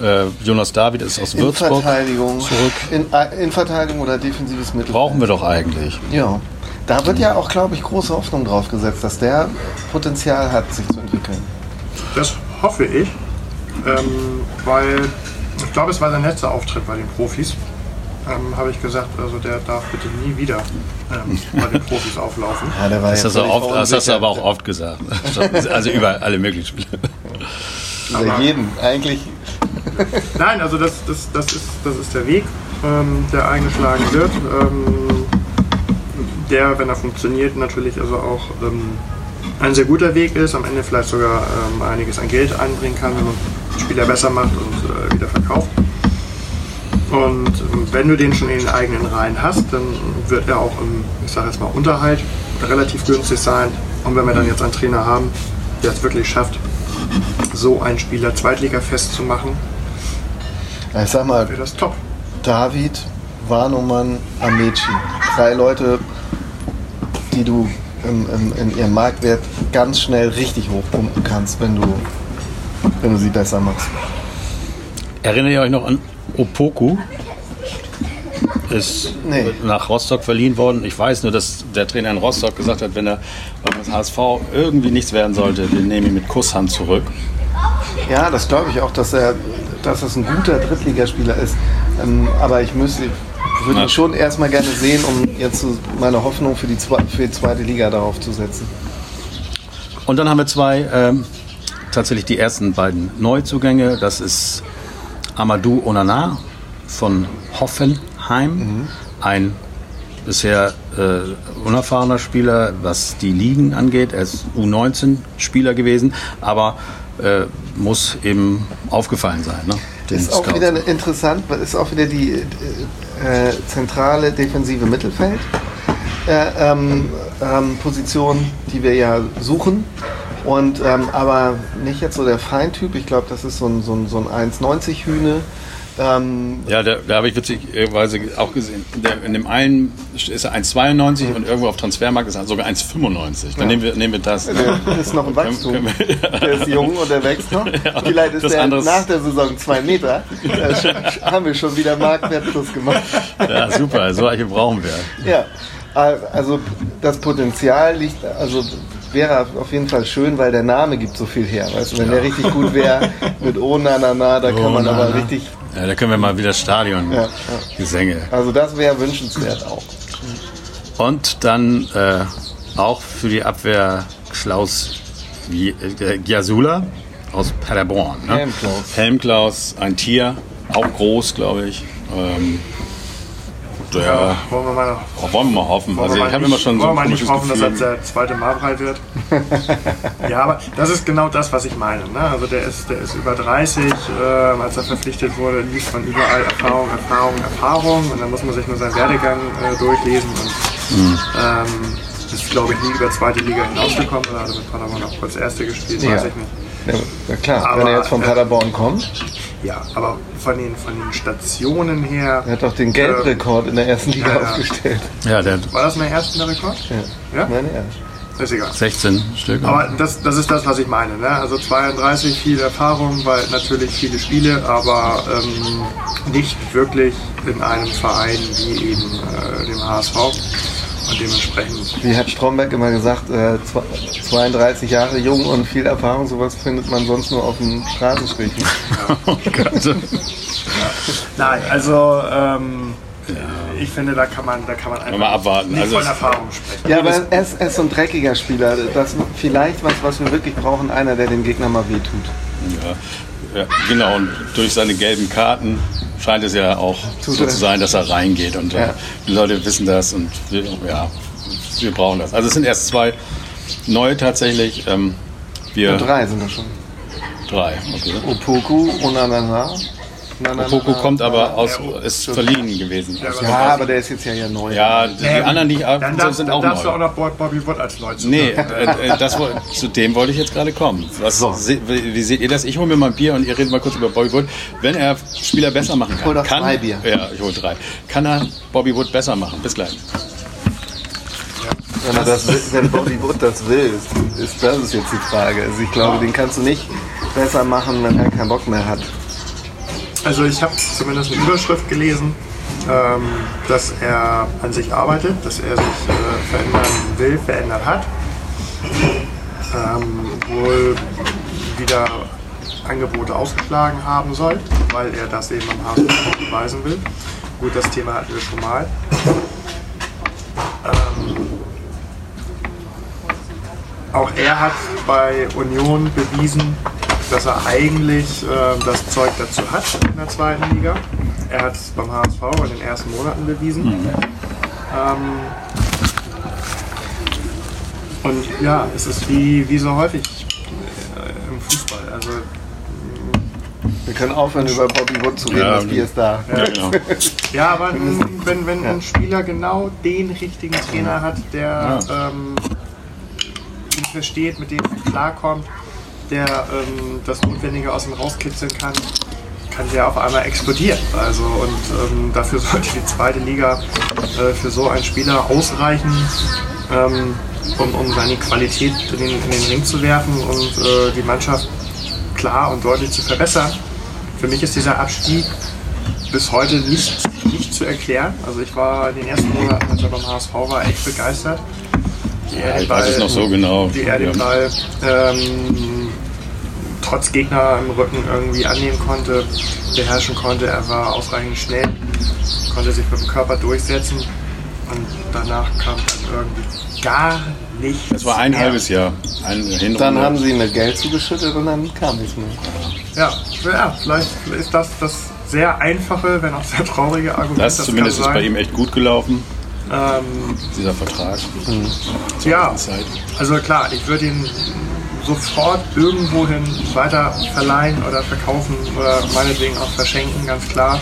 Äh, Jonas David ist aus In Würzburg Verteidigung. zurück. In, äh, in Verteidigung oder defensives Mittelfeld. Brauchen wir doch eigentlich. Ja. Da wird ja auch, glaube ich, große Hoffnung drauf gesetzt, dass der Potenzial hat, sich zu entwickeln. Das hoffe ich, ähm, weil ich glaube, es war sein letzter Auftritt bei den Profis. Ähm, Habe ich gesagt, also der darf bitte nie wieder ähm, bei den Profis auflaufen. Ja, der war Das, ja hast oft, das hast du aber auch oft gesagt. Also über alle möglichen Spiele. Über jeden. Eigentlich. Nein, also das, das, das, ist, das ist der Weg, ähm, der eingeschlagen wird. Ähm, der, wenn er funktioniert, natürlich also auch ähm, ein sehr guter Weg ist, am Ende vielleicht sogar ähm, einiges an Geld einbringen kann, wenn man Spieler besser macht und äh, wieder verkauft. Und ähm, wenn du den schon in den eigenen Reihen hast, dann wird er auch im, ich sage jetzt mal, Unterhalt relativ günstig sein. Und wenn wir dann jetzt einen Trainer haben, der es wirklich schafft, so einen Spieler Zweitliga festzumachen, Ich sag mal, wäre das top. David, Warnumann, Amici. Drei Leute, die du im, im, in ihrem Marktwert ganz schnell richtig hochpumpen kannst, wenn du, wenn du sie besser machst. Erinnert ihr euch noch an Opoku? Ist Nee. nach Rostock verliehen worden. Ich weiß nur, dass der Trainer in Rostock gesagt hat, wenn er beim HSV irgendwie nichts werden sollte, wir nehmen ihn mit Kusshand zurück. Ja, das glaube ich auch, dass er, dass das ein guter Drittligaspieler ist. Ähm, aber ich müsste, würde ihn schon erstmal gerne sehen, um jetzt meine Hoffnung für die, zwe- für die zweite Liga darauf zu setzen. Und dann haben wir zwei, ähm, tatsächlich die ersten beiden Neuzugänge. Das ist Amadou Onana von Hoffenheim. Ein bisher äh, unerfahrener Spieler, was die Ligen angeht. Er ist U19-Spieler gewesen, aber äh, muss eben aufgefallen sein. Ne? Ist auch Scouts. wieder interessant, ist auch wieder die äh, äh, zentrale defensive Mittelfeld. Äh, ähm, ähm, Position, die wir ja suchen. Und ähm, aber nicht jetzt so der Feintyp. Ich glaube, das ist so ein, so ein, so ein 1,90 Hühne. Ähm, Ja, da, da habe ich witzigerweise auch gesehen. Der, in dem einen ist er 1,92 und irgendwo auf Transfermarkt ist er sogar 1,95. Dann nehmen, wir, nehmen wir das. der ist noch im Wachstum. Wir- Der ist jung und der wächst noch. Vielleicht ist der nach der Saison zwei Meter. Da schon- haben wir schon wieder Marktwert plus gemacht. Ja, super, solche brauchen wir. Ja, also das Potenzial liegt, also wäre auf jeden Fall schön, weil der Name gibt so viel her. Weißt du, wenn der richtig gut wäre mit Oh na na na, da kann man aber richtig, Ja, da können wir mal wieder Stadion Ja, ja. Gesänge. also das wäre wünschenswert auch. Und dann äh, auch für die Abwehr Klaus äh, Giasula aus Paderborn. Ne? Helmklaus. Helmklaus, ein Tier, auch groß, glaube ich. Ähm, Ja, Wollen wir mal, oh, wollen wir mal hoffen. wollen Also wir ich mal habe nicht, immer schon so wollen ein wir mal nicht hoffen, dass das der zweite Marbrei wird. ja, aber das ist genau das, was ich meine. Ne? Also der ist, der ist über 30, ähm, als er verpflichtet wurde, liest man überall Erfahrung, Erfahrung, Erfahrung und dann muss man sich nur seinen Werdegang äh, durchlesen und Mhm. ähm, ist, glaube ich, nie über zweite Liga hinausgekommen oder hat er mit Paderborn auch kurz erste gespielt, Ja. weiß ich nicht. Ja, klar, Aber, wenn er jetzt von äh, Paderborn kommt, Ja, aber von den, von den Stationen her. er hat doch den Geldrekord in der ersten Liga ja, ja. aufgestellt. Ja, der War das in der ersten der Rekord? Ja. Ja? Meine ja. Ist egal. 16 Stück. Aber das, das ist das, was ich meine. Ne? Also 32, viel Erfahrung, weil natürlich viele Spiele, aber ähm, nicht wirklich in einem Verein wie eben äh, dem HSV. Und dementsprechend, Wie hat Stromberg immer gesagt, äh, zwa- 32 Jahre jung und viel Erfahrung, sowas findet man sonst nur auf dem Straßenstrich. oh Gott. nein, also ähm, ich finde, da kann man, da kann man einfach Mal abwarten. nicht Also von Erfahrung sprechen. Ja, aber er ist, er ist so ein dreckiger Spieler. Das vielleicht was, was wir wirklich brauchen, einer, der dem Gegner mal wehtut. Ja, ja, genau. Und durch seine gelben Karten scheint es ja auch Tut so zu sein, dass er reingeht. Und äh, Ja. die Leute wissen das und wir, ja, wir brauchen das. Also es sind erst zwei neue tatsächlich. Ähm, wir Und drei sind das schon. drei. Okay. Opoku, Onanana. Poco kommt aber aus, ist verliehen gewesen. Ja, aber der ist jetzt ja ja neu. ja, die, die anderen, die dann darf, sind dann auch darfst du auch noch Bob- Bobby Wood als neu Nee, äh, äh, das, zu dem wollte ich jetzt gerade kommen. Was, se, wie wie seht ihr das? Ich hole mir mal ein Bier und ihr redet mal kurz über Bobby Wood. Wenn er Spieler besser machen kann, Hol doch kann drei Bier. Ja, ich hole drei. Kann er Bobby Wood besser machen? Bis gleich. Wenn, er das will, wenn Bobby Wood das will, ist, ist das ist jetzt die Frage. Also ich glaube, den kannst du nicht besser machen, wenn er keinen Bock mehr hat. Also ich habe zumindest eine Überschrift gelesen, ähm, dass er an sich arbeitet, dass er sich äh, verändern will, verändert hat. Ähm, wohl wieder Angebote ausgeschlagen haben soll, weil er das eben am HSV beweisen will. Gut, das Thema hatten wir schon mal. Ähm, auch er hat bei Union bewiesen, dass er eigentlich äh, das Zeug dazu hat in der zweiten Liga. Er hat es beim HSV in den ersten Monaten bewiesen. Ähm, und ja, es ist wie, wie so häufig äh, im Fußball. Also Wir können aufhören, über Bobby Wood zu reden, Ja, das Bier ist da. Ja, genau. Ja, aber wenn, wenn ein Spieler genau den richtigen Trainer hat, der ähm, ihn versteht, mit dem er klarkommt, der ähm, das Notwendige aus ihm rauskitzeln kann, kann der auf einmal explodieren. Also und ähm, dafür sollte die zweite Liga äh, für so einen Spieler ausreichen, ähm, um, um seine Qualität in den, in den Ring zu werfen und äh, die Mannschaft klar und deutlich zu verbessern. Für mich ist dieser Abstieg bis heute nicht, nicht zu erklären. Also ich war in den ersten Monaten, als er beim HSV war, echt begeistert. Er Ja, ich weiß es noch so genau. Wie er den. Ball ähm, trotz Gegner im Rücken irgendwie annehmen konnte, beherrschen konnte. Er war ausreichend schnell, konnte sich mit dem Körper durchsetzen und danach kam dann irgendwie gar nichts. Das war ein mehr. halbes Jahr. Eine Hinrunde. Dann haben sie ihm mit Geld zugeschüttet und dann kam nichts mehr. Ja, ja, vielleicht ist das das sehr einfache, wenn auch sehr traurige Argument. das zumindest kann ist bei ihm echt gut gelaufen, Ähm, dieser Vertrag. ja, Zeit. also klar, ich würde ihn sofort irgendwohin weiter verleihen oder verkaufen oder meinetwegen auch verschenken, ganz klar.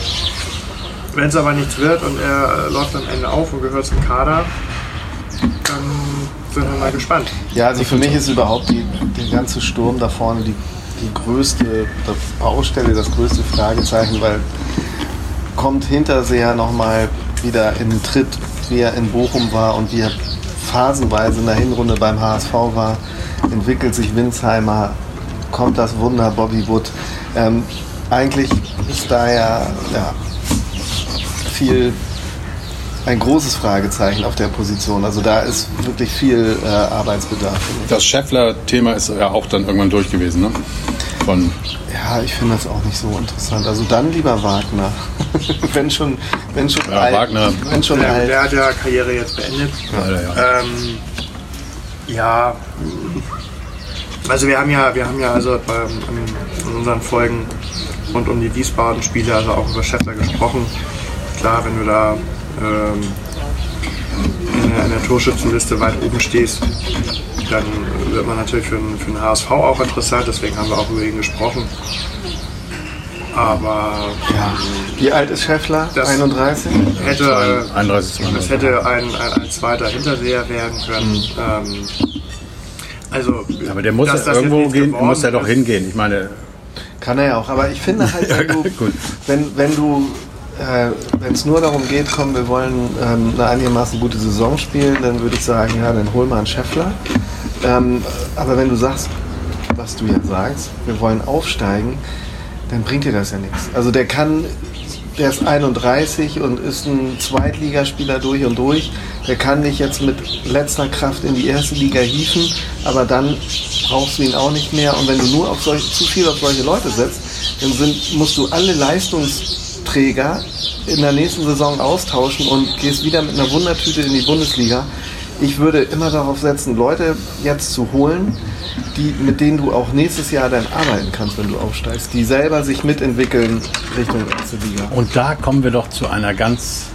Wenn es aber nichts wird und er äh, läuft am Ende auf und gehört zum Kader, dann sind wir mal gespannt. Ja, also für mich ist überhaupt die, der ganze Sturm da vorne die, die größte Baustelle, das größte Fragezeichen, weil kommt Hinterseher nochmal wieder in den Tritt, wie er in Bochum war und wie er phasenweise in der Hinrunde beim HSV war, entwickelt sich Winsheimer, kommt das Wunder Bobby Wood. Ähm, eigentlich ist da ja, ja viel ein großes Fragezeichen auf der Position. Also da ist wirklich viel äh, Arbeitsbedarf. Das Scheffler-Thema ist ja auch dann irgendwann durch gewesen, ne? Von, Ja, ich finde das auch nicht so interessant. Also dann lieber Wagner. wenn schon, wenn schon Ja, alt. Wagner. Wenn schon Der, alt. der hat ja Karriere jetzt beendet. ja. Ähm, ja, also wir haben ja, wir haben ja also in, in unseren Folgen rund um die Wiesbaden-Spiele also auch über Schäffler gesprochen. Klar, wenn du da ähm, in, der, in der Torschützenliste weit oben stehst, dann wird man natürlich für, den- für den HSV auch interessant. Deswegen haben wir auch über ihn gesprochen. Aber Wie alt ist Scheffler? Das- 31? hätte, 31, das 32. hätte ein, ein, ein zweiter Hinterseher werden können. Ähm, also, Aber der muss ja irgendwo gehen, muss er doch ist, hingehen. Ich meine, Kann er ja auch. Aber ich finde halt, wenn du, Gut. wenn, wenn du äh, wenn es nur darum geht, komm, wir wollen ähm, eine einigermaßen gute Saison spielen, dann würde ich sagen, ja, dann hol mal einen Scheffler. Ähm, aber wenn du sagst, was du ja sagst, wir wollen aufsteigen, dann bringt dir das ja nichts. Also der kann, der ist 31 und ist ein Zweitligaspieler durch und durch. Der kann dich jetzt mit letzter Kraft in die erste Liga hieven, aber dann brauchst du ihn auch nicht mehr. Und wenn du nur auf solche, zu viel auf solche Leute setzt, dann sind, musst du alle Leistungsträger in der nächsten Saison austauschen und gehst wieder mit einer Wundertüte in die Bundesliga. Ich würde immer darauf setzen, Leute jetzt zu holen, die, mit denen du auch nächstes Jahr dann arbeiten kannst, wenn du aufsteigst, die selber sich mitentwickeln Richtung erste Liga. und da kommen wir doch zu einer ganz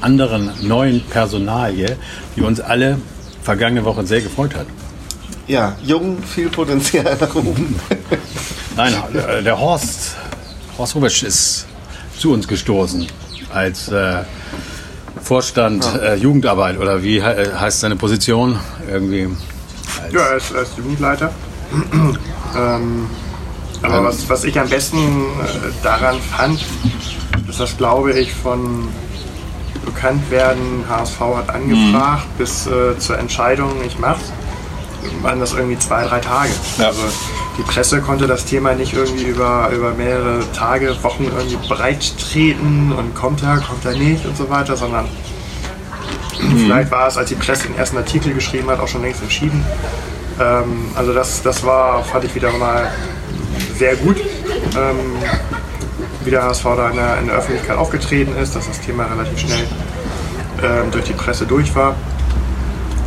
anderen neuen Personalie, die uns alle vergangene Woche sehr gefreut hat. Ja, jung, viel Potenzial nach oben. Nein, äh, der Horst, Horst Rubisch ist zu uns gestoßen als äh, Vorstand äh, Jugendarbeit oder wie he äh, heißt seine Position? Irgendwie. Als, Ja, er ist, er ist Jugendleiter. ähm, aber was, was ich am besten äh, daran fand, ist das, glaube ich, von Bekanntwerden, HSV hat angefragt, bis äh, zur Entscheidung, ich mach's, waren das irgendwie zwei, drei Tage. Ja. Also die Presse konnte das Thema nicht irgendwie über, über mehrere Tage, Wochen irgendwie breit treten und kommt er, kommt er nicht und so weiter, sondern Vielleicht war es, als die Presse den ersten Artikel geschrieben hat, auch schon längst entschieden. Ähm, also das, das war, fand ich wieder mal sehr gut, ähm, wie der HSV da in der, in der Öffentlichkeit aufgetreten ist, dass das Thema relativ schnell ähm, durch die Presse durch war.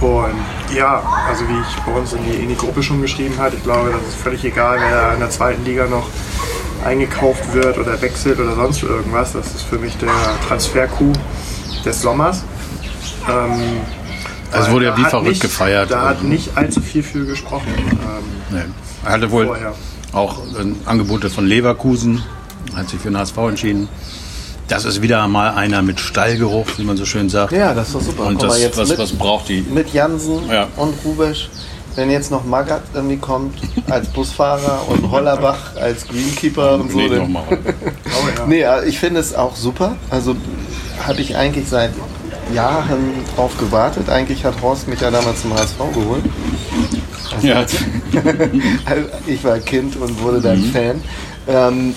Und ja, also wie ich bei uns in die, in die Gruppe schon geschrieben habe, ich glaube, das ist völlig egal, wer in der zweiten Liga noch eingekauft wird oder wechselt oder sonst irgendwas. Das ist für mich der Transfer-Coup des Sommers. Ähm, Also weil wurde ja wie hat verrückt nicht, gefeiert. Da hat nicht allzu viel für gesprochen. Ähm, Nee. Er hatte wohl Vorher. auch Angebote von Leverkusen, hat sich für den HSV entschieden. Das ist wieder mal einer mit Stallgeruch, wie man so schön sagt. Ja, das ist doch super. Und Guck mal, das, jetzt was, mit- was braucht die? Mit Jansen Ja. und Rubesch. Wenn jetzt noch Magath irgendwie kommt als Busfahrer und Hollerbach als Greenkeeper und so. Nee, oh ja. Nee, also ich finde es auch super. Also habe ich eigentlich seit Jahren drauf gewartet. Eigentlich hat Horst mich ja damals zum HSV geholt. Ja. Also ich war Kind und wurde dann Mhm. Fan. Ähm,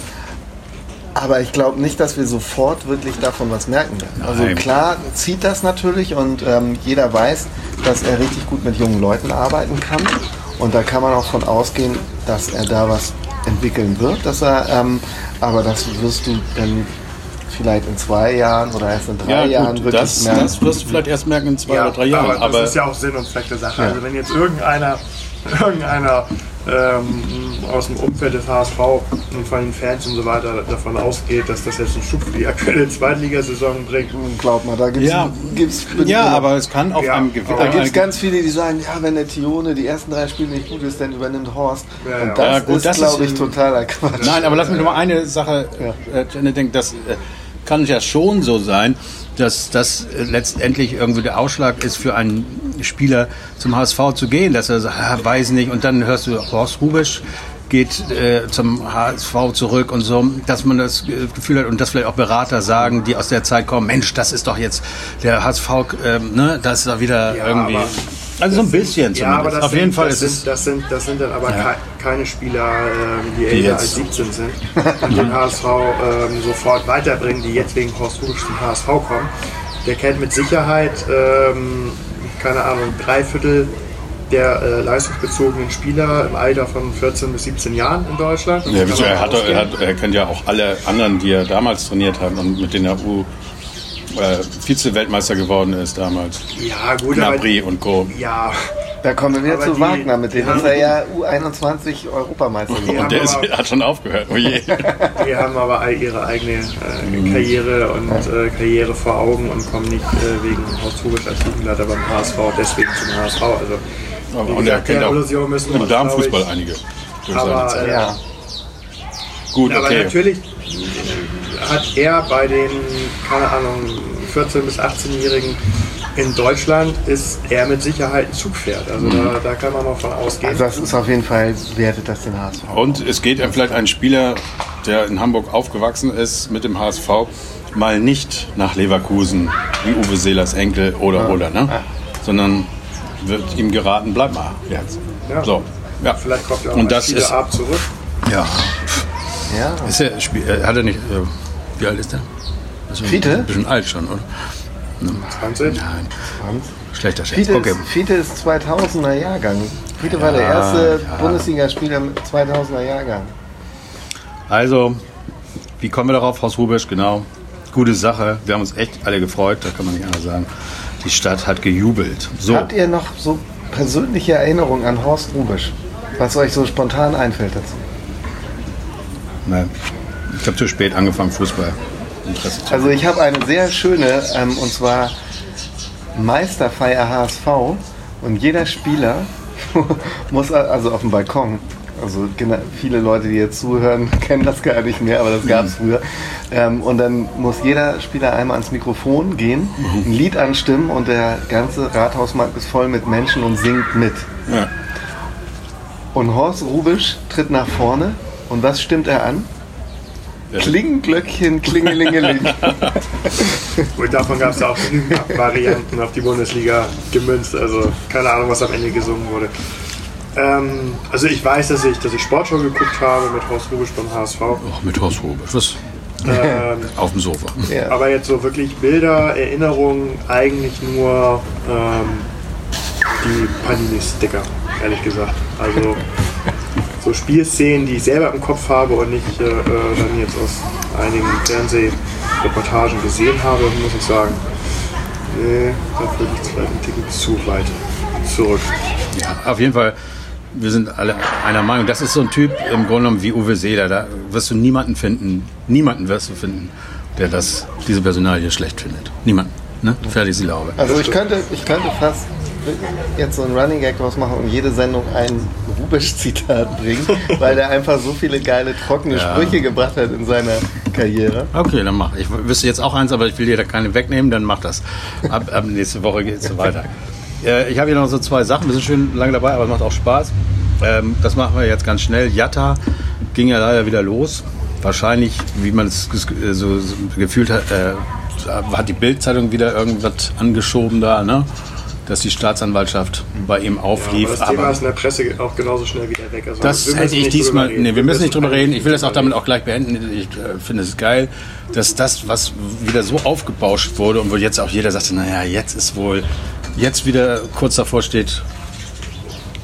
aber ich glaube nicht, dass wir sofort wirklich davon was merken werden. Also Nein. klar zieht das natürlich und ähm, jeder weiß, dass er richtig gut mit jungen Leuten arbeiten kann. Und da kann man auch von ausgehen, dass er da was entwickeln wird. Dass er, ähm, aber das wirst du dann vielleicht in zwei Jahren oder erst in drei Ja, Jahren gut, wirklich das, merken. das wirst du vielleicht erst merken in zwei Ja, oder drei Jahren. aber, Aber, das ist ja auch Sinn und Zweck der Sache. Ja. Also wenn jetzt irgendeiner, irgendeiner ähm, aus dem Umfeld des HSV und von den Fans und so weiter davon ausgeht, dass das jetzt einen Schub für die aktuelle Zweitligasaison bringt, Glaub mal, da gibt es Ja. gibt's, ja, aber es kann auf Ja, einem aber gewissen. Da gibt es ganz viele, die sagen, ja, wenn der Tione die ersten drei Spiele nicht gut ist, dann übernimmt Horst. Ja, ja. Und das Ja, gut, ist, das glaube ich, totaler Quatsch. Nein, aber lass mich noch mal eine Sache äh, zu Ende denken. Das äh, kann ja schon so sein, dass das letztendlich irgendwie der Ausschlag ist für einen Spieler zum HSV zu gehen, dass er sagt, ah, weiß nicht, und dann hörst du Horst Rubisch geht äh, zum HSV zurück und so, dass man das Gefühl hat und dass vielleicht auch Berater sagen, die aus der Zeit kommen, Mensch, das ist doch jetzt der HSV, ähm, ne, das ist doch wieder Ja, irgendwie, also so ein bisschen Ja, aber zumindest. das Auf sind, jeden Fall das ist sind, das sind, das sind dann aber Ja. kei- keine Spieler, ähm, die, älter jetzt- als 17 sind und den HSV ähm, sofort weiterbringen, die jetzt wegen Horst Rubisch zum HSV kommen. Der kennt mit Sicherheit, ähm, keine Ahnung, drei Viertel der äh, leistungsbezogenen Spieler im Alter von 14 bis 17 Jahren in Deutschland. Ja, wieso? Er, hat, er, hat, er kennt ja auch alle anderen, die er damals trainiert hat und mit denen er U äh, Vize-Weltmeister geworden ist damals. ja, gut, aber, Gnabry und Co. Ja, Da kommen wir Aber zu die- Wagner, mit dem ist er ja U21 Europameister geworden. Und der ist, hat schon aufgehört. Oh je. Die haben aber all ihre eigene äh, Karriere und äh, Karriere vor Augen und kommen nicht äh, wegen Horst Rubisch als Jugendleiter beim HSV deswegen zum HSV. Also Und er gesagt, kennt der auch müssen im Damenfußball einige. durch Aber, seine Zeit. Ja, Gut, Aber okay. natürlich hat er bei den, keine Ahnung, 14- bis 18-Jährigen in Deutschland ist er mit Sicherheit ein Zugpferd. Also da, da kann man noch von ausgehen. also das ist auf jeden Fall, wertet das den HSV. Und es geht ja vielleicht ein Spieler, der in Hamburg aufgewachsen ist mit dem HSV, mal nicht nach Leverkusen, wie Uwe Seelers Enkel oder oder, ne? Sondern wird ihm geraten, bleib mal jetzt. Ja. So, ja. Vielleicht kommt er auch Und mal das ist ab zurück. ja. Ja, Ist er, äh, hat er nicht, äh, wie alt ist der? Das ist Fiete? Ein bisschen alt schon, oder? 20. Nein, Hans. schlechter Scherz. Fiete, Okay. ist, Fiete ist 2000er Jahrgang. Fiete war der erste ja. Bundesligaspieler mit 2000er Jahrgang. Also, wie kommen wir darauf? Haus Rubisch, genau. Gute Sache. Wir haben uns echt alle gefreut, da kann man nicht anders sagen. Die Stadt hat gejubelt. So, Habt ihr noch so persönliche Erinnerungen an Horst Rubisch? Was euch so spontan einfällt dazu? ne, ich habe zu spät angefangen, Fußball. Interesse zu Also ich habe eine sehr schöne, ähm, und zwar Meisterfeier HSV. Und jeder Spieler muss also auf dem Balkon. Also viele Leute, die jetzt zuhören, kennen das gar nicht mehr, aber das gab es früher. Ähm, und dann muss jeder Spieler einmal ans Mikrofon gehen, ein Lied anstimmen und der ganze Rathausmarkt ist voll mit Menschen und singt mit. Ja. Und Horst Rubisch tritt nach vorne und was stimmt er an? Klingenglöckchen, klingelingeling. Und davon gab es ja auch Varianten auf die Bundesliga gemünzt. Also keine Ahnung, was am Ende gesungen wurde. Ähm, also ich weiß, dass ich, dass ich Sportshow geguckt habe mit Horst Rubisch beim HSV. Ach, mit Horst Rubisch. Was? Ähm, Auf dem Sofa. Ja. aber jetzt so wirklich Bilder, Erinnerungen, eigentlich nur ähm, die Panini-Sticker, ehrlich gesagt. Also so Spielszenen, die ich selber im Kopf habe und nicht äh, äh, dann jetzt aus einigen Fernsehreportagen gesehen habe, muss ich sagen. Nee, da fühle ich vielleicht einen Ticken zu weit zurück. Ja, auf jeden Fall. Wir sind alle einer Meinung. Das ist so ein Typ im Grunde genommen wie Uwe Seeler. Da wirst du niemanden finden, niemanden wirst du finden, der das, diese Personalie schlecht findet. Niemand. Ne? Fertig ist die Laube. Also ich könnte, ich könnte fast jetzt so einen Running Gag draus machen und jede Sendung ein Rubisch-Zitat bringen, weil der einfach so viele geile, trockene Ja. Sprüche gebracht hat in seiner Karriere. Okay, dann mach. Ich wüsste jetzt auch eins, aber ich will dir da keine wegnehmen, dann mach das. Ab, ab nächste Woche geht es so weiter. Äh, ich habe hier noch so zwei Sachen. Wir sind schön lange dabei, aber es macht auch Spaß. Ähm, das machen wir jetzt ganz schnell. Jatta ging ja leider wieder los. Wahrscheinlich, wie man es äh, so, so gefühlt hat, äh, hat die Bildzeitung wieder irgendwas angeschoben da, ne? Dass die Staatsanwaltschaft bei ihm Aber auflief. das Thema ist in der Presse auch genauso schnell wieder weg. Also Das wir hätte ich diesmal. Nee, wir müssen nicht drüber reden. Ich will das auch damit auch gleich beenden. Ich äh, finde es geil, dass das, was wieder so aufgebauscht wurde und wo jetzt auch jeder sagte, naja, jetzt ist wohl, jetzt wieder kurz davor steht,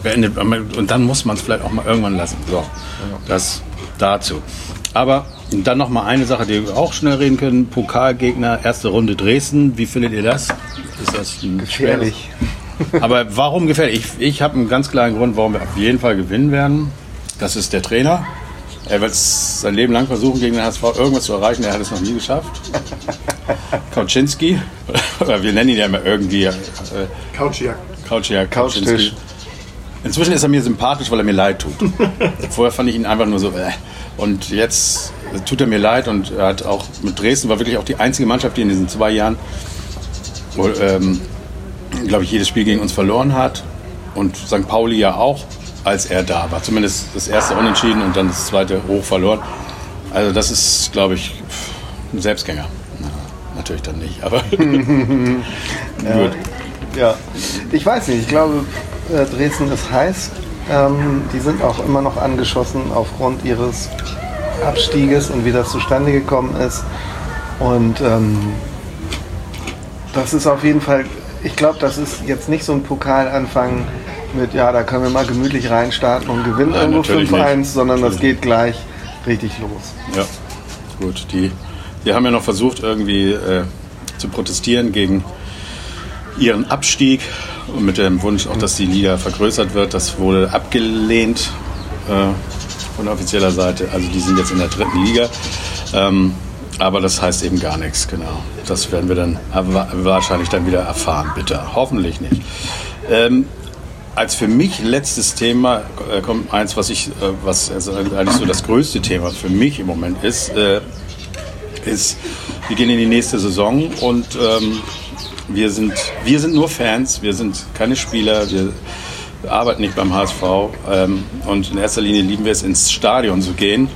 beendet. Und dann muss man es vielleicht auch mal irgendwann lassen. So, das dazu. Aber dann noch mal eine Sache, die wir auch schnell reden können. Pokalgegner, erste Runde Dresden. Wie findet ihr das? Ist das ein Gefährlich. aber warum gefährlich? Ich, ich habe einen ganz klaren Grund, warum wir auf jeden Fall gewinnen werden. Das ist der Trainer. Er wird sein Leben lang versuchen, gegen den HSV irgendwas zu erreichen. Er hat es noch nie geschafft. Kauczynski, oder wir nennen ihn ja immer irgendwie äh. Kauczia, Couchtisch. Kauczynski. Inzwischen ist er mir sympathisch, weil er mir leid tut. Vorher fand ich ihn einfach nur so. Äh. Und jetzt tut er mir leid und er hat auch mit Dresden war wirklich auch die einzige Mannschaft, die in diesen zwei Jahren, wohl, ähm, glaube ich, jedes Spiel gegen uns verloren hat. Und St. Pauli ja auch, als er da war. Zumindest das erste unentschieden und dann das zweite hoch verloren. Also das ist, glaube ich, ein Selbstgänger. Na, natürlich dann nicht, aber gut. Ja, ich weiß nicht. Ich glaube, äh, Dresden ist heiß. Ähm, die sind auch immer noch angeschossen aufgrund ihres Abstieges und wie das zustande gekommen ist. Und ähm, das ist auf jeden Fall, ich glaube, das ist jetzt nicht so ein Pokalanfang mit, ja, da können wir mal gemütlich reinstarten und gewinnen Nein, irgendwo natürlich 5-1, nicht. sondern das Natürlich geht gleich richtig los. Ja, gut. Die, die haben ja noch versucht, irgendwie äh, zu protestieren gegen ihren Abstieg Und mit dem Wunsch auch, dass die Liga vergrößert wird. Das wurde abgelehnt äh, von offizieller Seite. Also die sind jetzt in der dritten Liga. Ähm, aber das heißt eben gar nichts, genau. Das werden wir dann wahrscheinlich dann wieder erfahren, bitte. Hoffentlich nicht. Ähm, als für mich letztes Thema äh, kommt eins, was ich, äh, was also eigentlich so das größte Thema für mich im Moment ist, äh, ist, wir gehen in die nächste Saison und ähm, wir sind, wir sind nur Fans, wir sind keine Spieler, wir arbeiten nicht beim HSV ähm, und in erster Linie lieben wir es, ins Stadion zu gehen.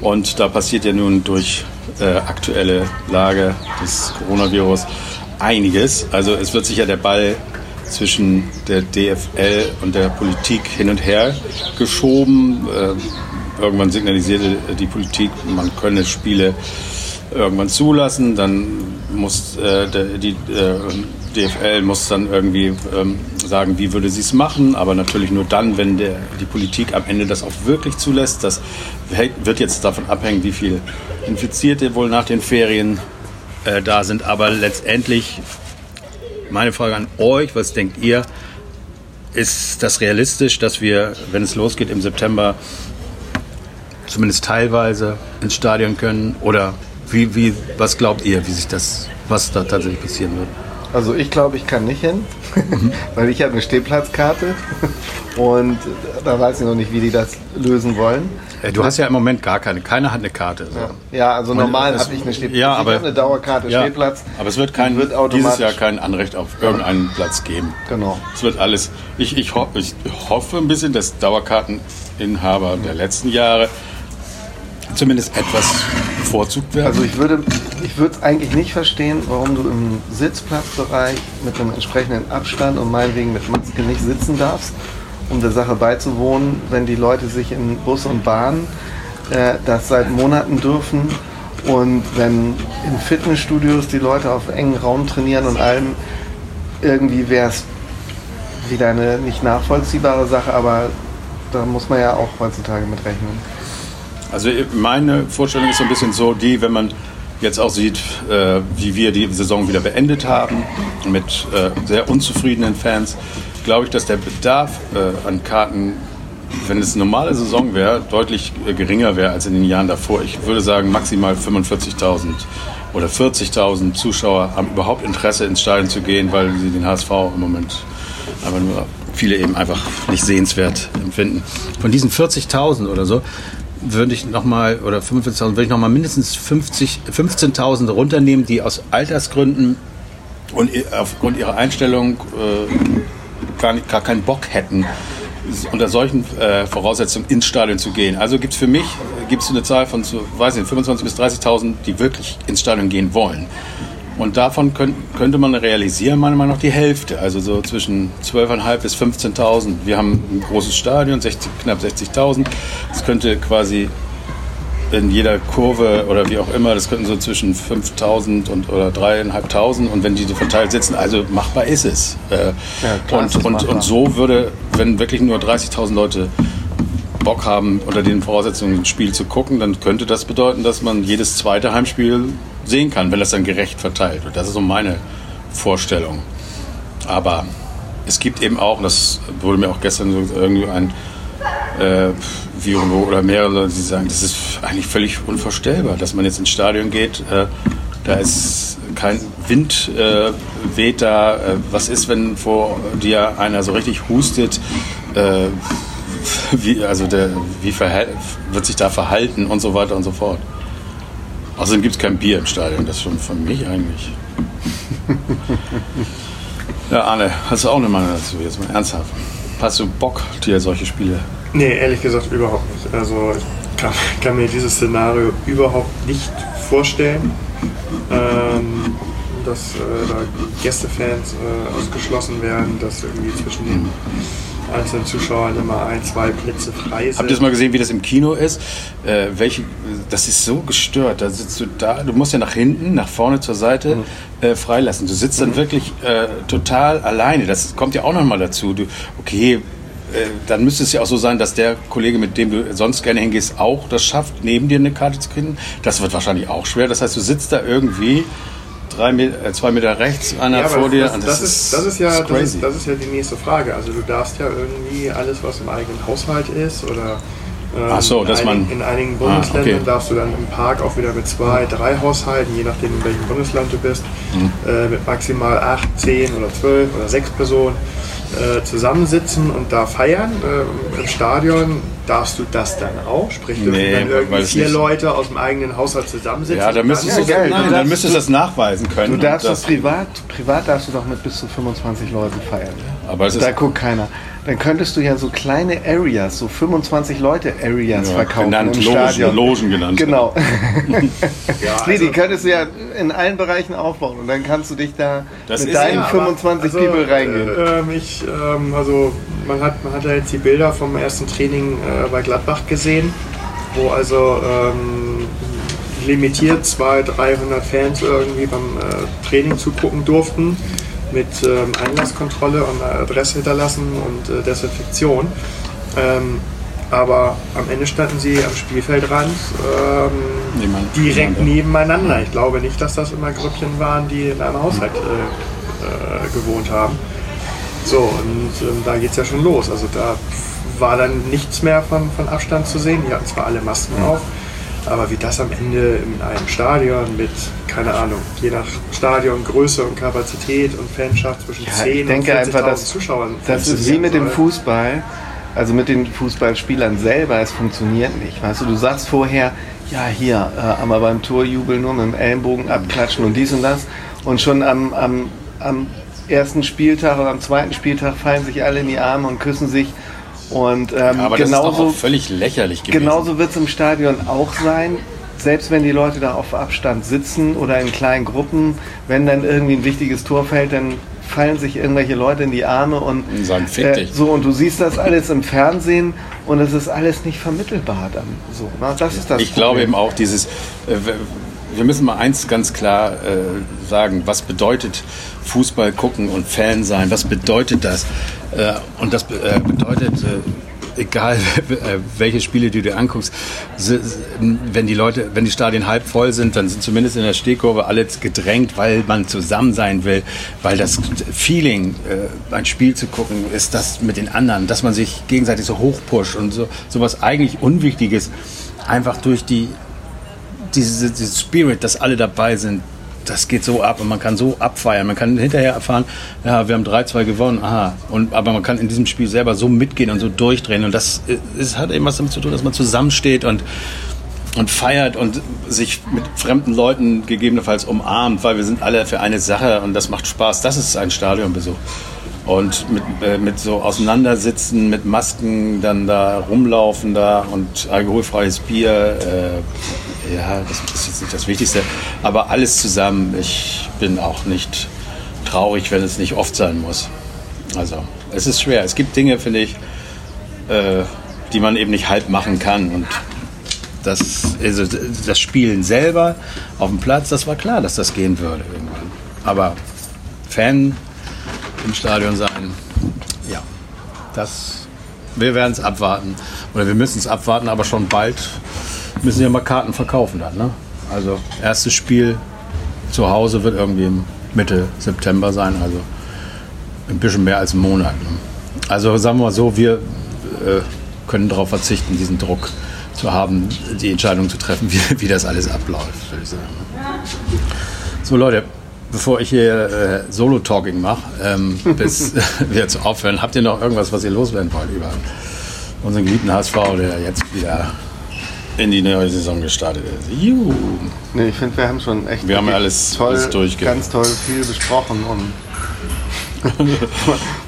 Und da passiert ja nun durch äh, aktuelle Lage des Coronavirus einiges. Also es wird sicher der Ball zwischen der DFL und der Politik hin und her geschoben. Äh, irgendwann signalisierte die Politik, man könne Spiele irgendwann zulassen, dann muss äh, die äh, DFL muss dann irgendwie ähm, sagen, wie würde sie es machen, aber natürlich nur dann, wenn der, die Politik am Ende das auch wirklich zulässt. Das wird jetzt davon abhängen, wie viele Infizierte wohl nach den Ferien äh, da sind, aber letztendlich meine Frage an euch, was denkt ihr? Ist das realistisch, dass wir, wenn es losgeht im September, zumindest teilweise ins Stadion können? Oder wie, wie, was glaubt ihr, wie sich das, was da tatsächlich passieren wird? Also ich glaube, ich kann nicht hin, weil ich habe eine Stehplatzkarte und da weiß ich noch nicht, wie die das lösen wollen. Du hast ja im Moment gar keine, keiner hat eine Karte. So. Ja. ja. also normal habe ich eine Stehplatz. Ja, aber, ich habe eine Dauerkarte ja, Stehplatz. Aber es wird, kein, wird dieses Jahr kein Anrecht auf irgendeinen Platz geben. Genau. Es wird alles. Ich, ich, ho ich hoffe ein bisschen, dass Dauerkarteninhaber der letzten Jahre zumindest etwas bevorzugt werden. Also ich würde ich würde es eigentlich nicht verstehen, warum du im Sitzplatzbereich mit einem entsprechenden Abstand und meinetwegen mit Maske nicht sitzen darfst um der Sache beizuwohnen, wenn die Leute sich in Bus und Bahn äh, das seit Monaten dürfen und wenn in Fitnessstudios die Leute auf engen Raum trainieren und allem, irgendwie wäre es wieder eine nicht nachvollziehbare Sache, aber da muss man ja auch heutzutage mit rechnen. Also meine Vorstellung ist so ein bisschen so, die, wenn man jetzt auch sieht, äh, wie wir die Saison wieder beendet haben, mit äh, sehr unzufriedenen Fans, glaube ich, dass der Bedarf äh, an Karten, wenn es eine normale Saison wäre, deutlich äh, geringer wäre als in den Jahren davor. Ich würde sagen, maximal 45.000 oder 40.000 Zuschauer haben überhaupt Interesse ins Stadion zu gehen, weil sie den HSV im Moment aber nur viele eben einfach nicht sehenswert empfinden. Von diesen 40.000 oder so würde ich nochmal, oder 45.000, würde ich nochmal mindestens 15.000 runternehmen, die aus Altersgründen und aufgrund ihrer Einstellung äh, gar, nicht, gar keinen Bock hätten, unter solchen äh, Voraussetzungen ins Stadion zu gehen. Also gibt es für mich gibt's eine Zahl von so, weiß nicht, 25.000 bis 30.000, die wirklich ins Stadion gehen wollen. Und davon könnt, könnte man realisieren, meiner Meinung nach die Hälfte, also so zwischen 12.500 bis 15.000. Wir haben ein großes Stadion, 60, knapp 60.000. Das könnte quasi in jeder Kurve oder wie auch immer, das könnten so zwischen 5000 und oder 3.500 und wenn die so verteilt sitzen, also machbar ist es. Äh, ja, klar, und, und, und so würde, wenn wirklich nur 30.000 Leute Bock haben, unter den Voraussetzungen ein Spiel zu gucken, dann könnte das bedeuten, dass man jedes zweite Heimspiel sehen kann, wenn das dann gerecht verteilt wird. Das ist so meine Vorstellung. Aber es gibt eben auch, das wurde mir auch gestern irgendwie ein äh, Virologe oder mehrere, die sagen, das ist eigentlich völlig unvorstellbar, dass man jetzt ins Stadion geht. Äh, da ist kein Wind äh, weht da. Äh, was ist, wenn vor dir einer so richtig hustet? Äh, wie, also der, wie wird sich da verhalten und so weiter und so fort. Außerdem gibt es kein Bier im Stadion, das ist schon von mich eigentlich. ja, Arne, hast du auch eine Meinung dazu, jetzt mal ernsthaft? Hast du Bock, dir solche Spiele Nee, ehrlich gesagt überhaupt nicht. Also ich kann, kann mir dieses Szenario überhaupt nicht vorstellen, ähm, dass äh, da Gästefans äh, ausgeschlossen werden, dass irgendwie zwischen den einzelnen Zuschauern immer ein, zwei Plätze frei sind. Habt ihr das mal gesehen, wie das im Kino ist? Äh, welche, das ist so gestört. Da sitzt du da, du musst ja nach hinten, nach vorne zur Seite mhm. äh, freilassen. Du sitzt dann mhm. wirklich äh, total alleine. Das kommt ja auch nochmal dazu. Du, okay, äh, dann müsste es ja auch so sein, dass der Kollege, mit dem du sonst gerne hingehst, auch das schafft, neben dir eine Karte zu kriegen. Das wird wahrscheinlich auch schwer. Das heißt, du sitzt da irgendwie drei Meter, äh, zwei Meter rechts, einer Ja, vor dir. das, das, ist, das, ist ja, das, ist, das ist ja die nächste Frage. Also du darfst ja irgendwie alles, was im eigenen Haushalt ist oder ähm, Ach so, in, dass einigen, man- in einigen Ah, Bundesländern okay. darfst du dann im Park auch wieder mit zwei, drei Haushalten, je nachdem in welchem Bundesland du bist, Mhm. äh, mit maximal acht, zehn oder zwölf oder sechs Personen äh, zusammensitzen und da feiern. Ähm, Im Stadion darfst du das dann auch, sprich dürfen Nee, dann irgendwie vier nicht- Leute aus dem eigenen Haushalt zusammensitzen. ja, dann müsstest Ja, du geil. nein, dann müsstest du das nachweisen können. Du darfst das privat, privat darfst du doch mit bis zu 25 Leuten feiern. aber es ist Da guckt keiner. Dann könntest du ja so kleine Areas, so 25 Leute Areas Ja, verkaufen genannt im Logen, Stadion. Logen genannt. Genau. Ja, nee, die also- könntest du ja in allen Bereichen aufbauen und dann kannst du dich da Das mit deinen ja, aber 25 also, People reingehen. Äh, ähm, ich, ähm, also man hat, man hat ja jetzt die Bilder vom ersten Training äh, bei Gladbach gesehen, wo also ähm, limitiert 200, 300 Fans irgendwie beim äh, Training zugucken durften mit ähm, Einlasskontrolle und äh, Adresse hinterlassen und äh, Desinfektion. Ähm, aber am Ende standen sie am Spielfeldrand ähm, direkt nebeneinander. Ich glaube nicht, dass das immer Grüppchen waren, die in einem Haushalt äh, äh, gewohnt haben. So, und ähm, da geht es ja schon los. Also da war dann nichts mehr von, von Abstand zu sehen. Die hatten zwar alle Masken auf, aber wie das am Ende in einem Stadion mit, keine Ahnung, je nach Stadion, Größe und Kapazität und Fanschaft zwischen Ja, 10 ich denke und 40.000 einfach, dass- Zuschauern Das ist wie mit dem. Fußball, also mit den Fußballspielern selber, es funktioniert nicht. Weißt du, du sagst vorher, ja hier, äh, aber beim Torjubel nur mit dem Ellenbogen abklatschen und dies und das. Und schon am, am, am ersten Spieltag oder am zweiten Spieltag fallen sich alle in die Arme und küssen sich. Und ähm, aber das ist doch genauso, auch völlig lächerlich gewesen. genauso wird es im Stadion auch sein. Selbst wenn die Leute da auf Abstand sitzen oder in kleinen Gruppen, wenn dann irgendwie ein wichtiges Tor fällt, dann fallen sich irgendwelche Leute in die Arme und Und sagen, fick äh, dich. so und du siehst das alles im Fernsehen und es ist alles nicht vermittelbar dann so. Ne? Das ist das. Ich glaube eben auch dieses, äh, wir müssen mal eins ganz klar äh, sagen, was bedeutet Fußball gucken und Fan sein, was bedeutet das? Äh, und das äh, bedeutet, äh, egal äh, welche Spiele du dir anguckst, wenn die Leute, wenn die Stadien halb voll sind, dann sind zumindest in der Stehkurve alle gedrängt, weil man zusammen sein will, weil das Feeling, äh, ein Spiel zu gucken, ist das mit den anderen, dass man sich gegenseitig so hochpusht und so sowas eigentlich Unwichtiges einfach durch die diese, dieses Spirit, dass alle dabei sind, das geht so ab und man kann so abfeiern. Man kann hinterher erfahren, ja, wir haben 3-2 gewonnen, aha. Und, aber man kann in diesem Spiel selber so mitgehen und so durchdrehen. Und das ist, hat eben was damit zu tun, dass man zusammensteht und, und feiert und sich mit fremden Leuten gegebenenfalls umarmt, weil wir sind alle für eine Sache und das macht Spaß. Das ist ein Stadionbesuch. Und mit, äh, mit so Auseinandersitzen, mit Masken dann da rumlaufen da und alkoholfreies Bier, äh, ja, das ist jetzt nicht das Wichtigste. Aber alles zusammen, ich bin auch nicht traurig, wenn es nicht oft sein muss. Also, es ist schwer. Es gibt Dinge, finde ich, äh, die man eben nicht halb machen kann. Und das, also das Spielen selber auf dem Platz, das war klar, dass das gehen würde irgendwann. Aber Fan im Stadion sein, ja, das, wir werden es abwarten. Oder wir müssen es abwarten, aber schon bald müssen wir mal Karten verkaufen dann. Ne? Also erstes Spiel zu Hause wird irgendwie Mitte September sein, also ein bisschen mehr als einen Monat. Ne? Also sagen wir mal so, wir äh, können darauf verzichten, diesen Druck zu haben, die Entscheidung zu treffen, wie, wie das alles abläuft, würde ich sagen. So Leute, bevor ich hier äh, Solo-Talking mache, ähm, bis wir jetzt aufhören, habt ihr noch irgendwas, was ihr loswerden wollt über unseren geliebten HSV, der jetzt wieder in die neue Saison gestartet ist? Juhu. Nee, ich finde, wir haben schon echt Wir haben alles- toll, alles durchge- ganz toll viel besprochen und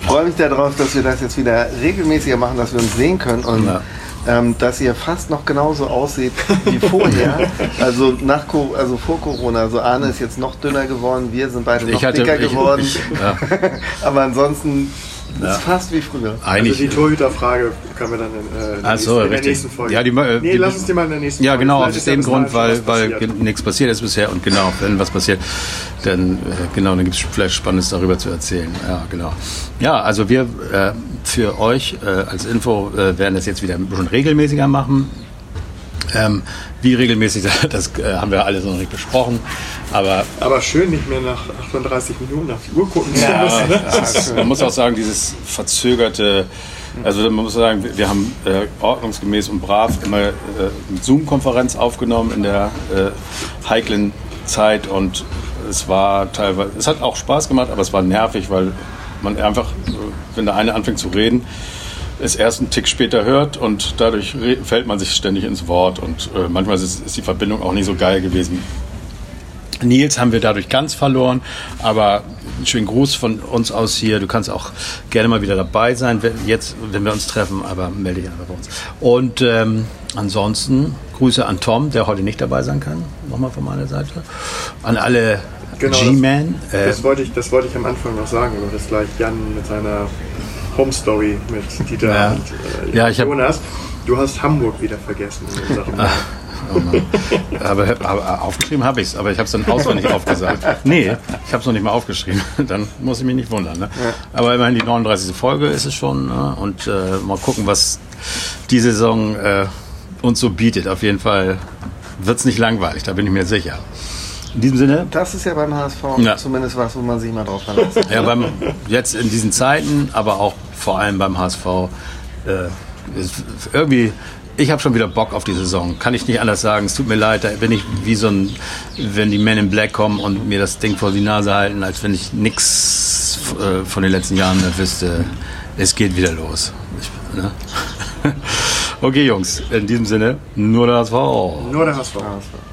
freue mich darauf, dass wir das jetzt wieder regelmäßiger machen, dass wir uns sehen können und Ja. Ähm, dass ihr fast noch genauso aussieht wie vorher. also nach Co also vor Corona. Also Arne ist jetzt noch dünner geworden, wir sind beide noch hatte- dicker ich- geworden. ich- ja. Aber ansonsten Ja. ist fast wie früher. Also Eigentlich. die Torhüterfrage können wir dann in, äh, in, der Ach so, nächsten, in der nächsten Folge. Ja, die, äh, nee, die- lass uns die mal in der nächsten Ja, Folge. genau, Vielleicht aus ja dem Grund, schon weil, weil nichts passiert ist bisher. Und genau, wenn was passiert, dann, äh, genau, dann gibt es vielleicht Spannendes darüber zu erzählen. Ja, genau. Ja, also wir äh, für euch äh, als Info äh, werden das jetzt wieder bisschen regelmäßiger machen. Ähm, wie regelmäßig, das äh, haben wir alles noch nicht besprochen. Aber, aber schön, nicht mehr nach 38 Minuten auf die Uhr gucken zu ja, müssen. Ne? man muss auch sagen, dieses verzögerte, also man muss sagen, wir haben äh, ordnungsgemäß und brav immer äh, eine Zoom-Konferenz aufgenommen in der äh, heiklen Zeit und es war teilweise, es hat auch Spaß gemacht, aber es war nervig, weil man einfach, äh, wenn der eine anfängt zu reden, es erst einen Tick später hört und dadurch fällt man sich ständig ins Wort und äh, manchmal ist, ist, die Verbindung auch nicht so geil gewesen. Nils haben wir dadurch ganz verloren, aber einen schönen Gruß von uns aus hier. Du kannst auch gerne mal wieder dabei sein, wenn, jetzt, wenn wir uns treffen, aber melde dich einfach bei uns. Und ähm, ansonsten Grüße an Tom, der heute nicht dabei sein kann, nochmal von meiner Seite. An alle Genau, G-Man. das, Äh, das, wollte ich, das wollte ich am Anfang noch sagen, aber das gleich Jan mit seiner Home Story mit Dieter Ja. und äh, Ja, ich hab- Jonas. Du hast Hamburg wieder vergessen unserem Oh aber, aber aufgeschrieben habe ich es, aber ich habe es dann auswendig aufgesagt. Nee, ich habe es noch nicht mal aufgeschrieben. Dann muss ich mich nicht wundern. Ne? Aber immerhin die 39. Folge ist es schon. Ne? Und äh, mal gucken, was die Saison äh, uns so bietet. Auf jeden Fall wird es nicht langweilig, da bin ich mir sicher. In diesem Sinne, Das ist ja beim HSV Ja. zumindest was, wo man sich mal drauf verlässt. ja, beim, jetzt in diesen Zeiten, aber auch vor allem beim HSV, äh, ist irgendwie, ich habe schon wieder Bock auf die Saison. Kann ich nicht anders sagen. Es tut mir leid, da bin ich wie so ein, wenn die Men in Black kommen und mir das Ding vor die Nase halten, als wenn ich nichts äh, von den letzten Jahren mehr wüsste. Es geht wieder los. Ich, ne? okay, Jungs, in diesem Sinne, nur das HSV. Nur der HSV. HSV.